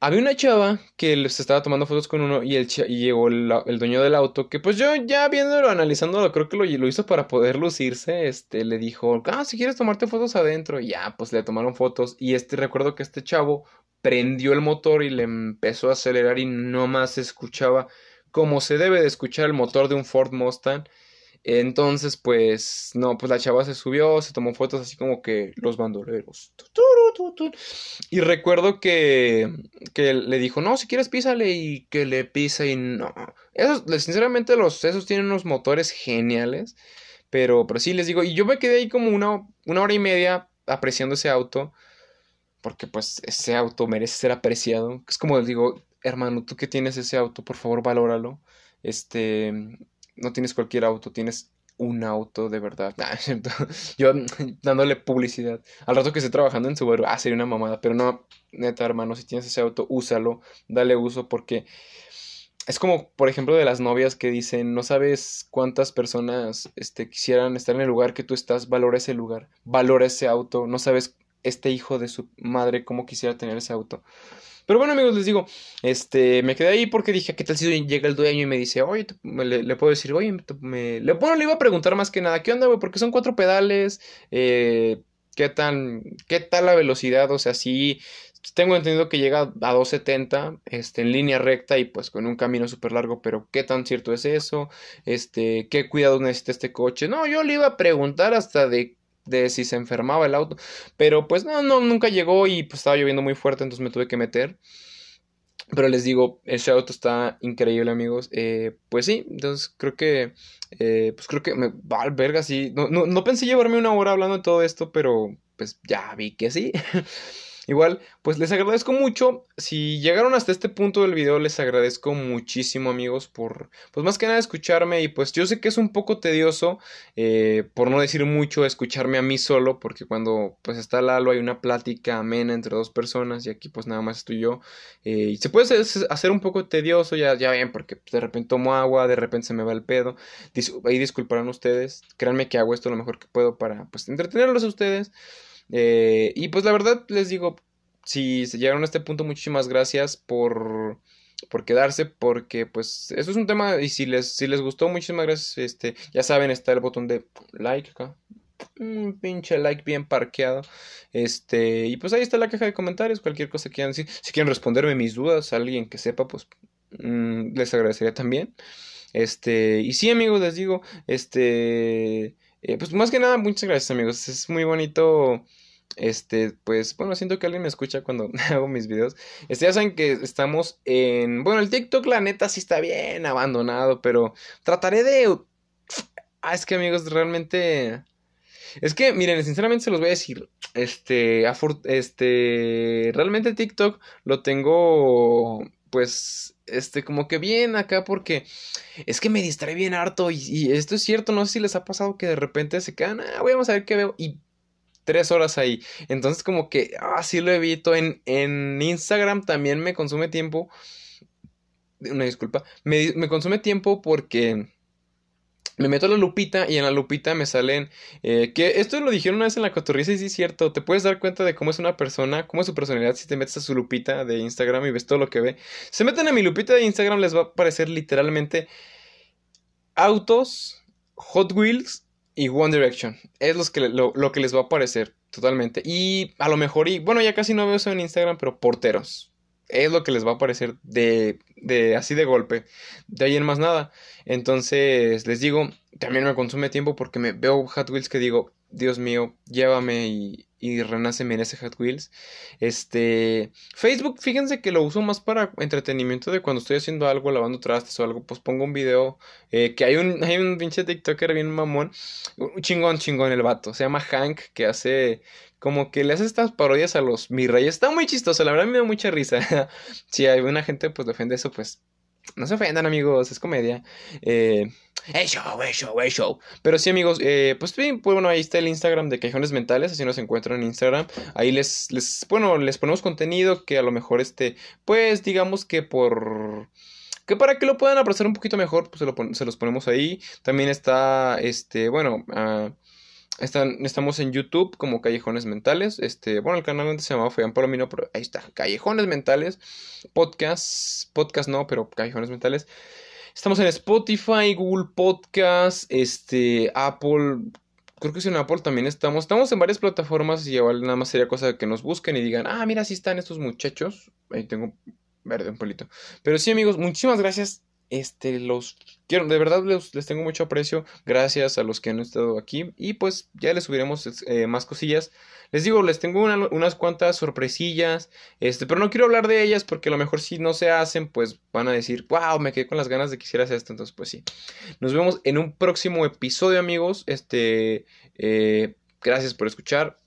Había una chava que se estaba tomando fotos con uno y, el y llegó el, el, dueño del auto que pues yo ya viéndolo, analizándolo, creo que lo, lo, hizo para poder lucirse, este, le dijo, ah, si quieres tomarte fotos adentro, y ya, pues le tomaron fotos y este, recuerdo que este chavo prendió el motor y le empezó a acelerar y no más escuchaba como se debe de escuchar el motor de un Ford Mustang entonces, pues, no, pues la chava se subió, se tomó fotos así como que los bandoleros. Y recuerdo que, que le dijo, no, si quieres písale y que le pisa y no. Esos, sinceramente, los, esos tienen unos motores geniales. Pero, pero sí, les digo, y yo me quedé ahí como una, una hora y media apreciando ese auto. Porque pues ese auto merece ser apreciado. Es como les digo, hermano, tú que tienes ese auto, por favor, valóralo. Este, no tienes cualquier auto, tienes un auto de verdad. Ah, Yo dándole publicidad. Al rato que esté trabajando en Subaru, ah, sería una mamada. Pero no, neta, hermano, si tienes ese auto, úsalo, dale uso porque es como, por ejemplo, de las novias que dicen, no sabes cuántas personas este, quisieran estar en el lugar que tú estás, valora ese lugar, valora ese auto, no sabes este hijo de su madre cómo quisiera tener ese auto. Pero bueno, amigos, les digo, este, me quedé ahí porque dije, ¿qué tal si llega el dueño y me dice, oye, le, puedo decir, oye, bueno, le iba a preguntar más que nada, ¿qué onda, güey? Porque son cuatro pedales, eh, ¿qué tan, qué tal la velocidad? O sea, sí, tengo entendido que llega a 270 este, en línea recta y pues con un camino súper largo, pero ¿qué tan cierto es eso? Este, ¿qué cuidados necesita este coche? No, yo le iba a preguntar hasta de de si se enfermaba el auto. Pero pues no, no, nunca llegó y pues estaba lloviendo muy fuerte, entonces me tuve que meter. Pero les digo, ese auto está increíble, amigos. Eh, pues sí, entonces creo que. Eh, pues creo que me va al verga. No, no, no, pensé llevarme una hora hablando de todo esto, pero pues ya vi que sí. Igual, pues les agradezco mucho. Si llegaron hasta este punto del video, les agradezco muchísimo, amigos, por, pues más que nada escucharme. Y pues yo sé que es un poco tedioso, eh, por no decir mucho, escucharme a mí solo, porque cuando pues está Lalo hay una plática amena entre dos personas y aquí pues nada más estoy yo. Eh, y se puede hacer un poco tedioso, ya, ya ven, porque pues, de repente tomo agua, de repente se me va el pedo. ahí disculparán ustedes. Créanme que hago esto lo mejor que puedo para pues entretenerlos a ustedes. Eh, y pues la verdad les digo, si se llegaron a este punto, muchísimas gracias por, por quedarse, porque pues eso es un tema y si les, si les gustó, muchísimas gracias. Este, ya saben, está el botón de like acá. Un pinche like bien parqueado. Este, y pues ahí está la caja de comentarios. Cualquier cosa que quieran decir. Si quieren responderme mis dudas, alguien que sepa, pues mm, les agradecería también. Este, y sí, amigos, les digo, este, eh, pues más que nada, muchas gracias, amigos. Es muy bonito este, pues bueno, siento que alguien me escucha cuando hago mis videos. Este, ya saben que estamos en. Bueno, el TikTok, la neta, sí está bien abandonado, pero trataré de. Ah, es que amigos, realmente. Es que, miren, sinceramente se los voy a decir. Este, este, realmente TikTok lo tengo, pues, este, como que bien acá porque es que me distrae bien harto y, y, esto es cierto, no sé si les ha pasado que de repente se quedan, ah, vamos a ver qué veo y tres horas ahí. Entonces como que, ah, sí lo evito. En, en Instagram también me consume tiempo. Una disculpa. Me, me consume tiempo porque me meto a la lupita y en la lupita me salen eh, que esto lo dijeron una vez en la cotorriza y sí es cierto, te puedes dar cuenta de cómo es una persona, cómo es su personalidad si te metes a su lupita de Instagram y ves todo lo que ve. Se meten a mi lupita de Instagram les va a aparecer literalmente autos, Hot Wheels y One Direction. Es los que, lo, que les va a aparecer totalmente. Y a lo mejor, y bueno, ya casi no veo eso en Instagram, pero porteros. Es lo que les va a aparecer de, de así de golpe. De ahí en más nada. Entonces, les digo, también me consume tiempo porque me veo Hot Wheels que digo, Dios mío, llévame y, y renáceme en ese Hot Wheels. Este, Facebook, fíjense que lo uso más para entretenimiento de cuando estoy haciendo algo, lavando trastes o algo, pues pongo un video, eh, que hay un, hay un pinche TikToker bien mamón, un chingón, chingón el vato, se llama Hank, que hace, como que le hace estas parodias a los mi reyes, está muy chistoso, la verdad me da mucha risa. si hay una gente pues defiende eso, pues no se ofendan, amigos, es comedia. Eh, es show, es show, es show. Pero sí, amigos, eh, pues bien, pues, bueno, ahí está el Instagram de Cajones Mentales, así nos encuentran en Instagram. Ahí les, bueno, les ponemos contenido que a lo mejor este, pues digamos que por... Que para que lo puedan apreciar un poquito mejor, pues se, lo, se los ponemos ahí. También está, este, bueno, uh, estamos en YouTube como Callejones Mentales. Este, bueno, el canal antes se llamaba Fabián Palomino, pero ahí está. Callejones Mentales. Podcast. Podcast no, pero Callejones Mentales. Estamos en Spotify, Google Podcast, este, Apple. Creo que si en Apple también estamos. Estamos en varias plataformas y igual nada más sería cosa que nos busquen y digan, ah, mira, así están estos muchachos. Ahí tengo verde un pelito. Pero sí, amigos, muchísimas gracias este, los quiero, de verdad les, tengo mucho aprecio. Gracias a los que han estado aquí. Y pues ya les subiremos eh, más cosillas. Les digo, les tengo unas cuantas sorpresillas. Este, pero no quiero hablar de ellas porque a lo mejor si no se hacen, pues van a decir, wow, me quedé con las ganas de que hicieras esto. Entonces, pues sí. Nos vemos en un próximo episodio, amigos. Este, eh, gracias por escuchar.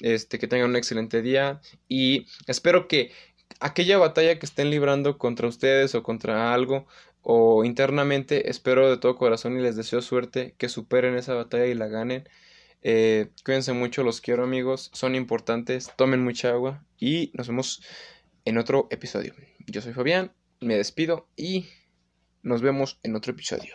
Este, que tengan un excelente día. Y espero que aquella batalla que estén librando contra ustedes o contra algo o internamente espero de todo corazón y les deseo suerte que superen esa batalla y la ganen. Eh, cuídense mucho, los quiero amigos, son importantes, tomen mucha agua y nos vemos en otro episodio. Yo soy Fabián, me despido y nos vemos en otro episodio.